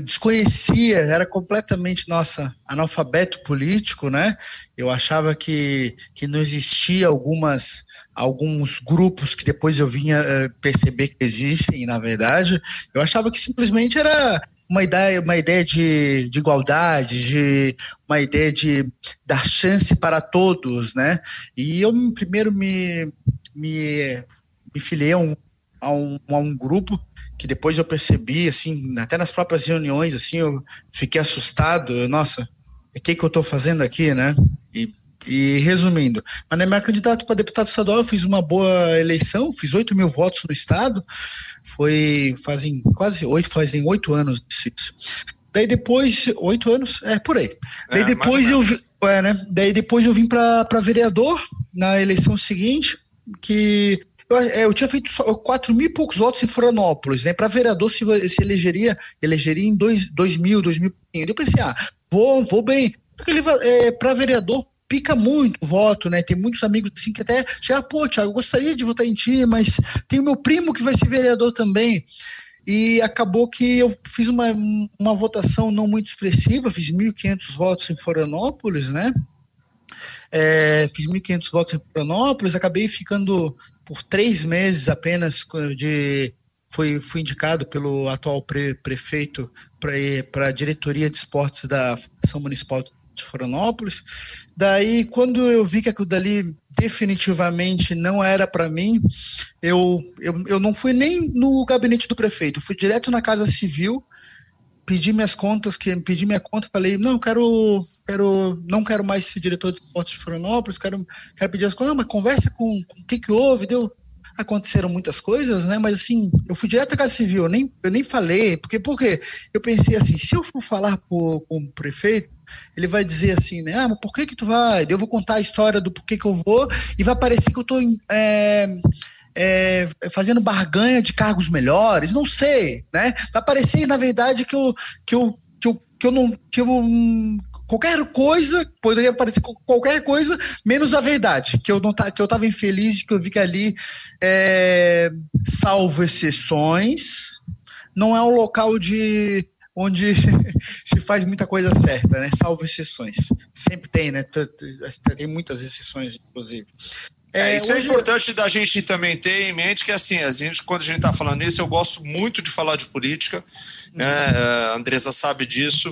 desconhecia, era completamente, nossa, analfabeto político, né? Eu achava que, que não existia algumas, alguns grupos que depois eu vinha uh, perceber que existem, na verdade. Eu achava que simplesmente era uma ideia, uma ideia de, de igualdade, de uma ideia de dar chance para todos, né? E eu primeiro me, me, me filiei a um, a um, a um grupo que depois eu percebi, assim, até nas próprias reuniões, assim, eu fiquei assustado, eu, nossa, o que que eu estou fazendo aqui, né? E, e resumindo, mas na minha candidato para deputado estadual eu fiz uma boa eleição, fiz 8 mil votos no estado, foi fazem quase oito, fazem oito anos isso. Daí depois, oito anos, é por aí. Daí é, depois eu, é, né? Daí depois eu vim para vereador na eleição seguinte, que eu, é, eu tinha feito quatro mil e poucos votos em Florianópolis, né? Para vereador se, se elegeria, elegeria em dois, dois mil, dois mil. Eu pensei, ah, vou, vou bem. Porque ele é, para vereador pica muito o voto, né? Tem muitos amigos assim que até chega, pô, Thiago, eu gostaria de votar em ti, mas tem o meu primo que vai ser vereador também. E acabou que eu fiz uma, uma votação não muito expressiva, fiz 1.500 votos em Florianópolis, né? É, fiz 1.500 votos em Florianópolis, acabei ficando por três meses apenas de foi fui indicado pelo atual pre, prefeito para a diretoria de esportes da Fundação Municipal de Florianópolis. Daí, quando eu vi que aquilo dali definitivamente não era para mim, eu, eu, eu não fui nem no gabinete do prefeito, fui direto na Casa Civil, pedi minhas contas, que pedi minha conta, falei, não, quero, quero, não quero mais ser diretor de esportes de Florianópolis, quero, quero pedir as contas, não, mas conversa com, o que que houve, deu, aconteceram muitas coisas, né? Mas assim, eu fui direto à Casa Civil, eu nem, eu nem falei, porque, porque eu pensei assim, se eu for falar com o prefeito, ele vai dizer assim, né? Ah, mas por que que tu vai? Eu vou contar a história do porquê que eu vou e vai parecer que eu tô é, é, fazendo barganha de cargos melhores, não sei, né? Vai parecer, na verdade, que eu, que eu, que eu, que eu não, que eu qualquer coisa poderia parecer qualquer coisa menos a verdade que eu não tá, que eu estava infeliz que eu vi que ali é, salvo exceções não é um local de onde se faz muita coisa certa, né? Salvo exceções. Sempre tem, né? Tem muitas exceções, inclusive. É, é, isso é importante da gente também ter em mente que assim, a gente, quando a gente está falando isso, eu gosto muito de falar de política, né? uhum. a Andresa sabe disso.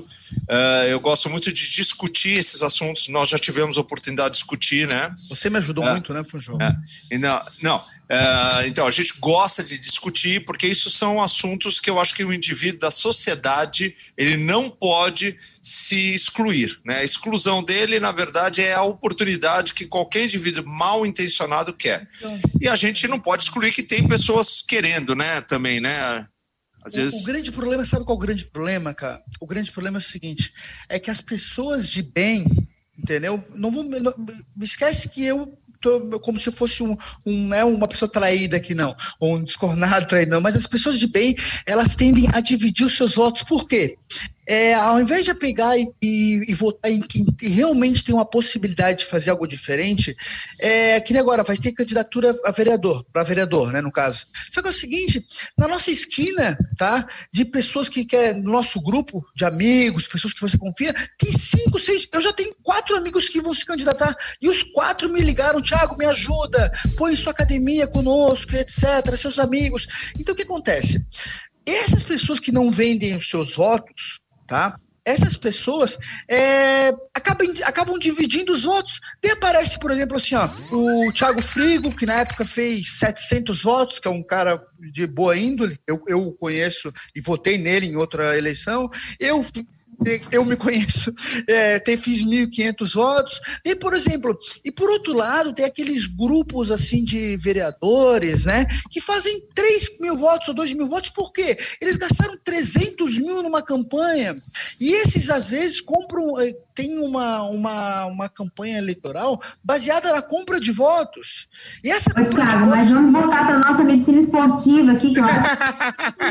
Uh, eu gosto muito de discutir esses assuntos. Nós já tivemos a oportunidade de discutir, né? Você me ajudou muito, né? Uh, não, não. Uh, então, a gente gosta de discutir, porque isso são assuntos que eu acho que o indivíduo da sociedade ele não pode se excluir. Né? A exclusão dele, na verdade, é a oportunidade que qualquer indivíduo mal intencionado quer. Então, e a gente não pode excluir que tem pessoas querendo, né, também, né? Às o, vezes... o grande problema, sabe qual é o grande problema, cara? O grande problema é o seguinte: é que as pessoas de bem, entendeu? Não, vou, não esquece que eu como se fosse um, um né, uma pessoa traída aqui, não, ou um descornado traído, não, mas as pessoas de bem, elas tendem a dividir os seus votos, por quê? É, ao invés de pegar e, e, e, votar em quem realmente tem uma possibilidade de fazer algo diferente, é que agora vai ter candidatura a vereador, para vereador, né, no caso. Só que é o seguinte, na nossa esquina, tá, de pessoas que quer no nosso grupo de amigos, pessoas que você confia, tem cinco, seis, eu já tenho quatro amigos que vão se candidatar e os quatro me ligaram, Thiago, me ajuda, põe sua academia conosco, etc, seus amigos. Então o que acontece? Essas pessoas que não vendem os seus votos, tá? Essas pessoas é, acabam, acabam dividindo os votos. E aparece, por exemplo, assim, ó, o Thiago Frigo, que na época fez 700 votos, que é um cara de boa índole, eu, eu o conheço e votei nele em outra eleição. Eu eu me conheço, é, tem, fiz 1.500 votos. E, por exemplo, e por outro lado, tem aqueles grupos assim de vereadores, né, que fazem 3 mil votos ou 2 mil votos, por quê? Eles gastaram 300 mil numa campanha. E esses, às vezes, compram, é, tem uma, uma, uma campanha eleitoral baseada na compra de votos. E essa Ô, Thiago, mas vamos voltar para a nossa medicina esportiva aqui, que eu acho.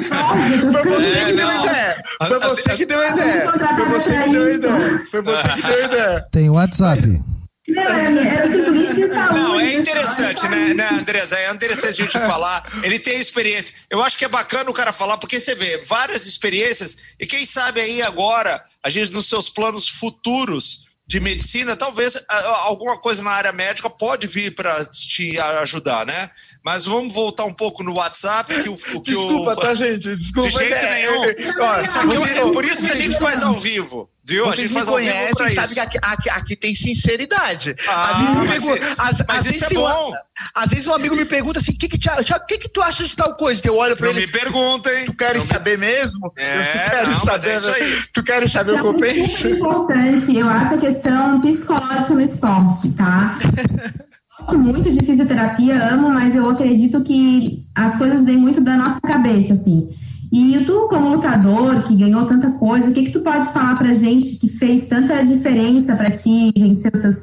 Foi você que deu a ideia. Foi você que deu a ideia. Foi você que deu a ideia. Foi você que deu a ideia. Tem WhatsApp. Não, era assim, política e saúde. Não, é interessante, né, né, Andresa? É interessante a gente falar. Ele tem experiência. Eu acho que é bacana o cara falar, porque você vê várias experiências, e quem sabe aí agora, a gente, nos seus planos futuros de medicina, talvez alguma coisa na área médica pode vir para te ajudar, né? Mas vamos voltar um pouco no WhatsApp. Que o, que Desculpa, o... tá, gente? Desculpa. De jeito é, nenhum. É, é, isso aqui, é, é por isso que a gente faz ao vivo. Viu? Vocês a gente faz conhecem, ao vivo sabe isso. que aqui, aqui, aqui, tem sinceridade. Ah, às vezes, mas, pergunto, é, às, mas às isso é vezes bom. Um, às vezes um amigo me pergunta assim, que que, Thiago, o que, que tu acha de tal coisa? Eu olho pra não ele. me perguntem. Tu queres não saber me... mesmo? É, tu queres não, saber, é isso aí. Tu queres saber o que eu penso? É importante, eu acho a questão psicológica no esporte, tá? gosto muito de fisioterapia, amo, mas eu acredito que as coisas vêm muito da nossa cabeça, assim. E tu, como lutador, que ganhou tanta coisa, o que, que tu pode falar pra gente que fez tanta diferença para ti vencer os seus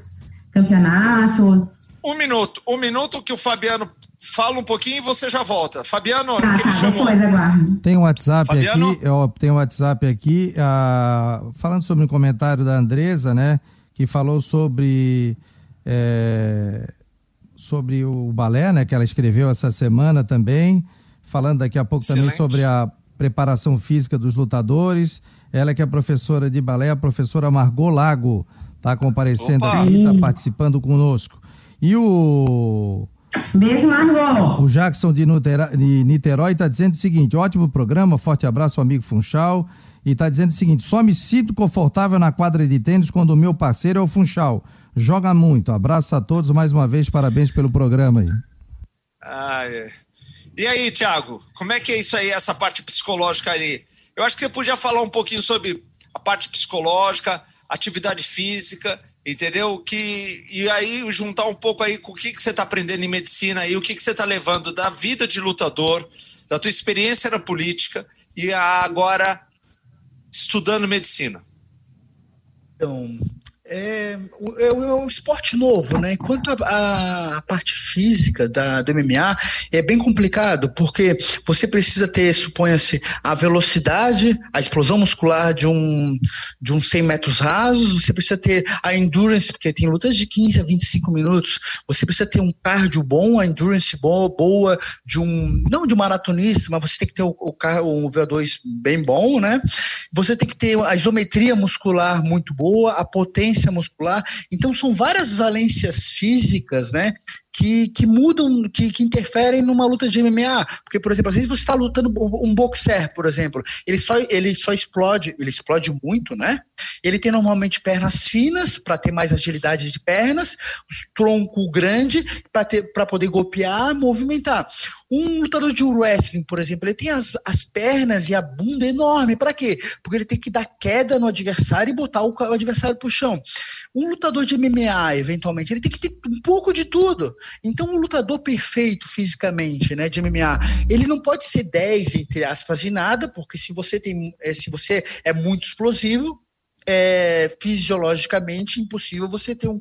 campeonatos? Um minuto, um minuto que o Fabiano fala um pouquinho e você já volta. Fabiano, Ah, que ele tá, chamou. Tem um WhatsApp Fabiano? aqui, ó, tem um WhatsApp aqui, ah, falando sobre um comentário da Andresa, né, que falou sobre é, sobre o balé, né, que ela escreveu essa semana também, falando daqui a pouco também Excelente. sobre a preparação física dos lutadores. Ela que é professora de balé, a professora Margot Lago, está comparecendo Opa! aqui, está participando conosco. E o Beijo, Margot. o Jackson de Nutera- de Niterói está dizendo o seguinte: ótimo programa, forte abraço, amigo Funchal. E está dizendo o seguinte: só me sinto confortável na quadra de tênis quando o meu parceiro é o Funchal. Joga muito. Abraço a todos mais uma vez, parabéns pelo programa aí. Ah, é. E aí, Thiago, como é que é isso aí, essa parte psicológica ali? Eu acho que você podia falar um pouquinho sobre a parte psicológica, atividade física, entendeu? Que, e aí juntar um pouco aí com o que, que você está aprendendo em medicina aí, o que, que você está levando da vida de lutador, da tua experiência na política e agora estudando medicina. Então, é, o- é, o- é um esporte novo, né? Enquanto a, a parte física da, do MMA é bem complicado, porque você precisa ter, suponha-se, a velocidade, a explosão muscular de um, de uns 100 metros rasos, você precisa ter a endurance, porque tem lutas de 15 a 25 minutos, você precisa ter um cardio bom, a endurance boa, boa de um, não de um maratonista, mas você tem que ter o, o, um VO2 bem bom, né? Você tem que ter a isometria muscular muito boa, a potência muscular. Então, são várias valências físicas, né? Que, que mudam, que, que interferem numa luta de MMA. Porque, por exemplo, às vezes você está lutando um boxer, por exemplo, ele só, ele só explode, ele explode muito, né? Ele tem normalmente pernas finas para ter mais agilidade de pernas, tronco grande para poder golpear, movimentar. Um lutador de wrestling, por exemplo, ele tem as, as pernas e a bunda enorme. Para quê? Porque ele tem que dar queda no adversário e botar o, o adversário pro chão. Um lutador de MMA, eventualmente, ele tem que ter um pouco de tudo. Então, o lutador perfeito fisicamente, né, de MMA, ele não pode ser 10, entre aspas, e nada, porque se você tem, eh, se você é muito explosivo, é fisiologicamente impossível você ter um,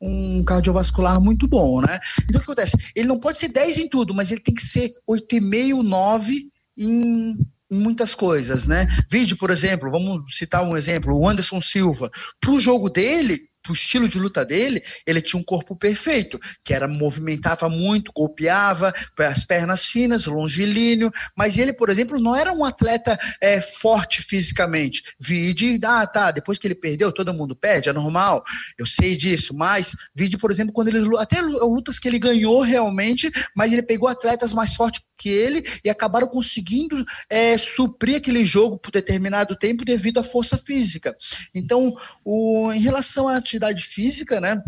um cardiovascular muito bom, né? Então o que acontece? Ele não pode ser 10 em tudo, mas ele tem que ser 8,5, 9 em, em muitas coisas, né? Vídeo, por exemplo, vamos citar um exemplo, o Anderson Silva. Para o jogo dele, o estilo de luta dele, ele tinha um corpo perfeito, que era movimentava muito, golpeava, as pernas finas, longilíneo, mas ele, por exemplo, não era um atleta é, forte fisicamente. Vide, ah, tá, depois que ele perdeu, todo mundo perde, é normal, eu sei disso, mas vide, por exemplo, quando ele até lutas que ele ganhou realmente, mas ele pegou atletas mais fortes que ele e acabaram conseguindo é, suprir aquele jogo por determinado tempo devido à força física. Então, o, em relação à atividade física, né?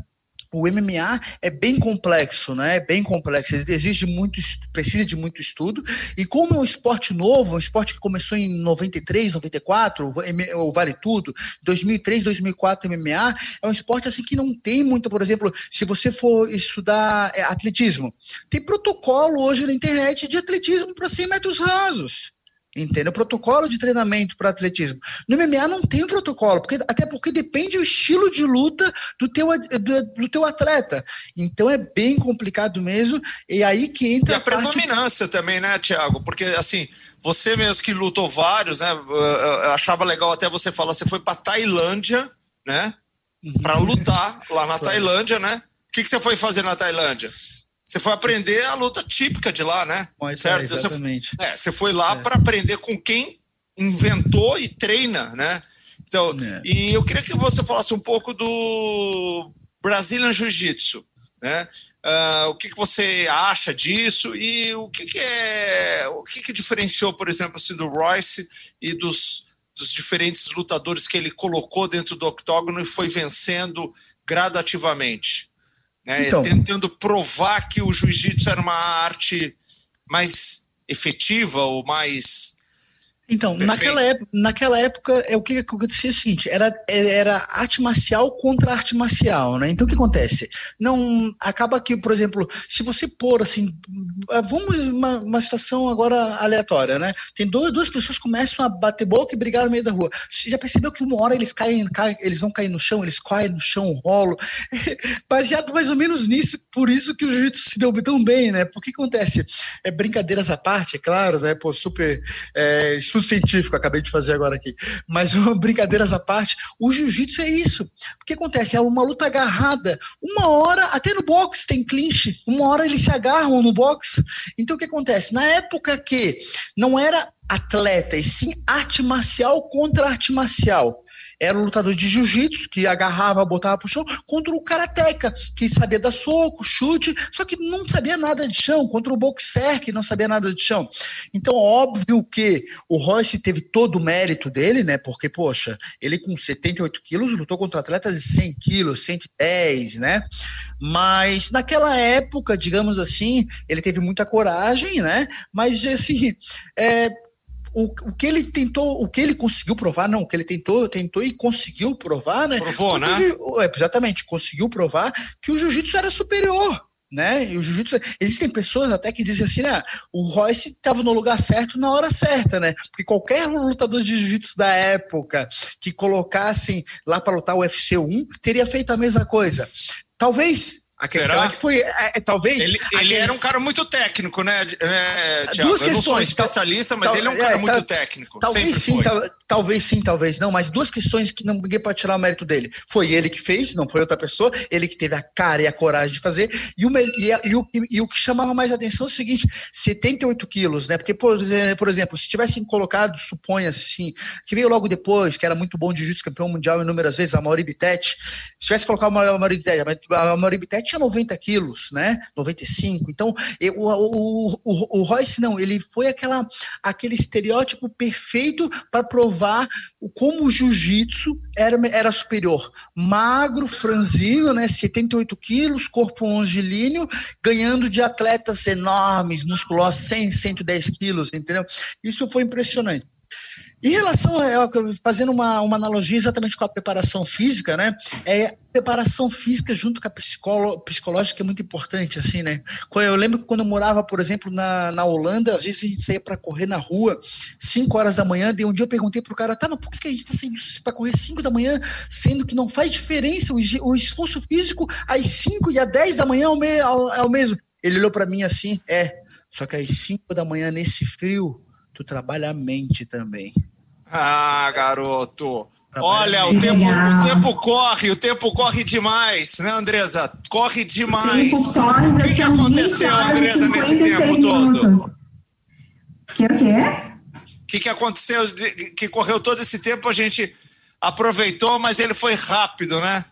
o MMA é bem complexo, né? É bem complexo, exige muito, precisa de muito estudo. E como é um esporte novo, um esporte que começou em 93, 94, o Vale Tudo, 2003, 2004 MMA, é um esporte assim que não tem muita, por exemplo, se você for estudar é, atletismo, tem protocolo hoje na internet de atletismo para 100 metros rasos. Entende? O protocolo de treinamento para atletismo. No MMA não tem um protocolo, porque, até porque depende do estilo de luta do teu, do, do teu atleta. Então é bem complicado mesmo. E aí que entra. E a, a predominância parte... também, né, Tiago? Porque assim, você mesmo que lutou vários, né? Eu achava legal até você falar, você foi para Tailândia, né? Uhum. Para lutar lá na. Tailândia, né? O que, que você foi fazer na Tailândia? Você foi aprender a luta típica de lá, né? É, certo? É, exatamente. Você, é, você foi lá é. para aprender com quem inventou e treina, né? Então, é. e eu queria que você falasse um pouco do Brazilian Jiu-Jitsu, né? Uh, o que, que você acha disso e o que, que é o que, que diferenciou, por exemplo, assim, do Royce e dos, dos diferentes lutadores que ele colocou dentro do octógono e foi vencendo gradativamente? Né? Então, tentando provar que o jiu-jitsu era uma arte mais efetiva ou mais então, naquela época, naquela época, é o que acontecia é o seguinte, era, era arte marcial contra arte marcial, né? Então o que acontece? Não acaba que, por exemplo, se você pôr assim, ah, vamos uma, uma situação agora aleatória, né? Tem dois, duas pessoas que começam a bater boca e brigar no meio da rua. Você já percebeu que uma hora eles caem, caem eles vão cair no chão, eles caem no chão, rolo. Baseado mais ou menos nisso, por isso que o jiu-jitsu se deu tão bem, né? Porque acontece? É brincadeiras à parte, é claro, né? Pô, super é, estudo científico, acabei de fazer agora aqui. Mas brincadeiras à parte, o jiu-jitsu é isso. O que acontece? É uma luta agarrada. Uma hora, até no boxe tem clinch, uma hora eles se agarram no boxe. Então o que acontece? Na época que não era atleta, e sim arte marcial contra arte marcial era um lutador de jiu-jitsu, que agarrava, botava pro chão, contra o karateca, que sabia dar soco, chute, só que não sabia nada de chão, contra o boxer, que não sabia nada de chão. Então, óbvio que o Royce teve todo o mérito dele, né? Porque, poxa, ele com 78 quilos lutou contra atletas de 100 quilos, 110, né? Mas naquela época, digamos assim, ele teve muita coragem, né? Mas, assim, é, o, o que ele tentou, o que ele conseguiu provar, não, o que ele tentou, tentou e conseguiu provar, né? Provou, né? É, exatamente, conseguiu provar que o jiu-jitsu era superior. Né? E o jiu-jitsu, existem pessoas até que dizem assim, ah, o Royce estava no lugar certo na hora certa, né? Porque qualquer lutador de jiu-jitsu da época que colocassem lá para lutar o UFC 1 teria feito a mesma coisa. Talvez a questão Será? é que foi, é, é, talvez. Ele, ele era um cara muito técnico, né, Thiago? Duas Eu não sou especialista, mas tal, ele é um cara é, muito técnico. Talvez sim, tal, talvez sim, talvez não, mas duas questões que não ninguém pode tirar o mérito dele. Foi ele que fez, não foi outra pessoa, ele que teve a cara e a coragem de fazer. E, uma, e, e, o, e o que chamava mais atenção é o seguinte: 78 quilos, né? Porque, por, por exemplo, se tivessem colocado, suponha assim, que veio logo depois, que era muito bom de jiu-jitsu, campeão mundial inúmeras vezes, a Mauri Bittet, se tivesse colocado a Mauri Bittet, a Mauri Bittet tinha 90 quilos, né? 95. Então, eu, o, o, o, o Royce não, ele foi aquela, aquele estereótipo perfeito para provar como o jiu-jitsu era, era superior. Magro, franzino, né? 78 quilos, corpo longilíneo, ganhando de atletas enormes, musculosos, 100, 110 quilos, entendeu? Isso foi impressionante. Em relação a, fazendo uma, uma analogia exatamente com a preparação física, né? É preparação física junto com a psicolo, psicológica é muito importante, assim, né? Eu lembro que quando eu morava, por exemplo, na, na Holanda, às vezes a gente saía para correr na rua 5 horas da manhã, e um dia eu perguntei pro cara, tá, mas por que a gente tá saindo para correr 5 da manhã, sendo que não faz diferença o, o esforço físico às 5 e às 10 da manhã é o, me, é o mesmo? Ele olhou para mim assim, é, só que às 5 da manhã nesse frio, tu trabalha a mente também. Ah, garoto. Olha, o tempo, o tempo corre, o tempo corre demais, né, Andresa? Corre demais. Corre, o que, que aconteceu, Andresa, nesse tempo todo? Que o quê? O que, que aconteceu que correu todo esse tempo? A gente aproveitou, mas ele foi rápido, né?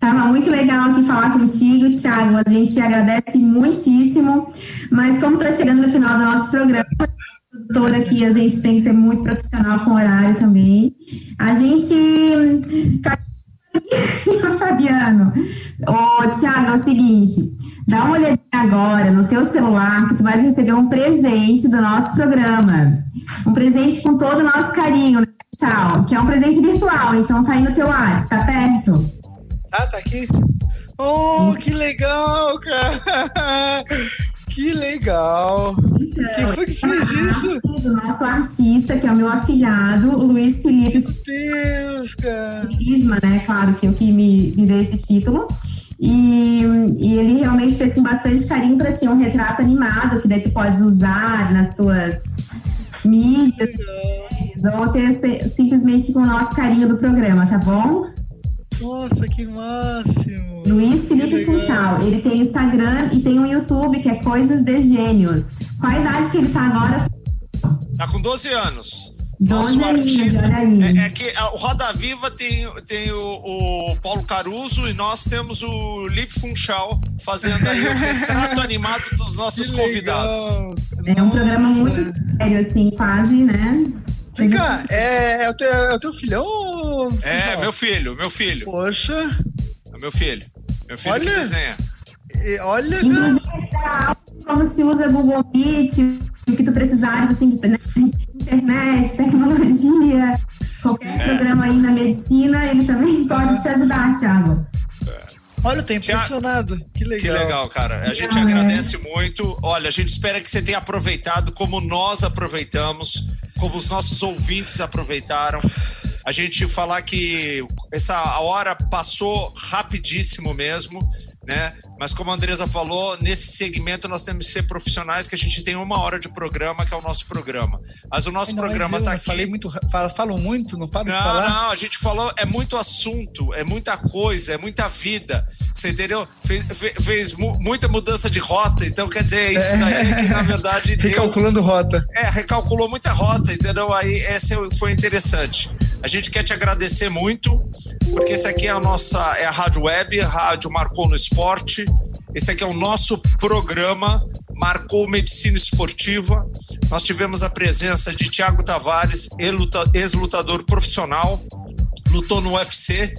Tava muito legal aqui falar contigo, Thiago. A gente agradece muitíssimo. Mas como está chegando no final do nosso programa, toda aqui a gente tem que ser muito profissional com horário também. A gente. Fabiano, ô Thiago, é o seguinte, dá uma olhadinha agora no teu celular que tu vai receber um presente do nosso programa. Um presente com todo o nosso carinho, né, Tchau, que é um presente virtual, então tá aí no teu WhatsApp, tá perto? Ah, tá aqui? Oh, que legal, cara! Que legal! Então, Quem foi que fez isso? Do nosso artista, que é o meu afilhado, o Luiz Felipe. Meu Deus, cara! Né? Claro que eu que me, me dei esse título. E, e, ele realmente fez com bastante carinho para ti um retrato animado, que daí tu podes usar nas tuas mídias, ou ter simplesmente com o nosso carinho do programa, tá bom? Nossa, que máximo! Luiz Felipe Funchal. Ele tem Instagram e tem um YouTube que é Coisas de Gênios. Qual a idade que ele tá agora? Tá com 12 anos. Nosso artista. É, é, que o Roda Viva tem, tem o, o, Paulo Caruso e nós temos o Lip Funchal fazendo aí o retrato animado dos nossos convidados. É um programa muito sério, assim, quase, né? Vem cá, é, é, o teu, é o teu filhão? É, meu filho, meu filho. Poxa. É meu filho. Meu filho olha, que desenha. Olha, Inclusive, como se usa Google Meet, o que tu precisares, assim, de internet, tecnologia, qualquer é. programa aí na medicina, ele também pode te ajudar, Thiago. Olha, eu tô impressionado. Que legal. Que legal, cara. A gente agradece muito. Olha, a gente espera que você tenha aproveitado como nós aproveitamos como os nossos ouvintes aproveitaram. A gente falar que essa hora passou rapidíssimo mesmo né? Mas como a Andresa falou, nesse segmento nós temos que ser profissionais, que a gente tem uma hora de programa, que é o nosso programa. Mas o nosso não, programa está aqui. Falei muito, falo, muito, não paro não, de falar. Não, a gente falou, é muito assunto, é muita coisa, é muita vida. Você entendeu? Fez, fez muita mudança de rota, então quer dizer, é isso daí que na verdade. Recalculando deu, rota. É, recalculou muita rota, entendeu? Aí essa foi interessante. A gente quer te agradecer muito, porque esse aqui é a nossa, é a Rádio Web, a Rádio Marcou no Esporte. Esse aqui é o nosso programa Marcou Medicina Esportiva. Nós tivemos a presença de Tiago Tavares, ex-lutador profissional, lutou no UFC.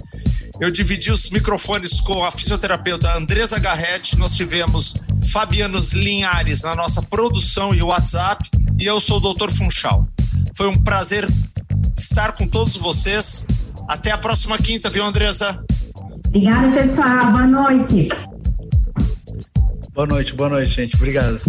Eu dividi os microfones com a fisioterapeuta Andresa Garretti. Nós tivemos Fabianos Linhares na nossa produção e WhatsApp. E eu sou o Dr. Funchal. Foi um prazer estar com todos vocês. Até a próxima quinta, viu, Andresa? Obrigada, pessoal. Boa noite. Boa noite, boa noite, gente. Obrigado.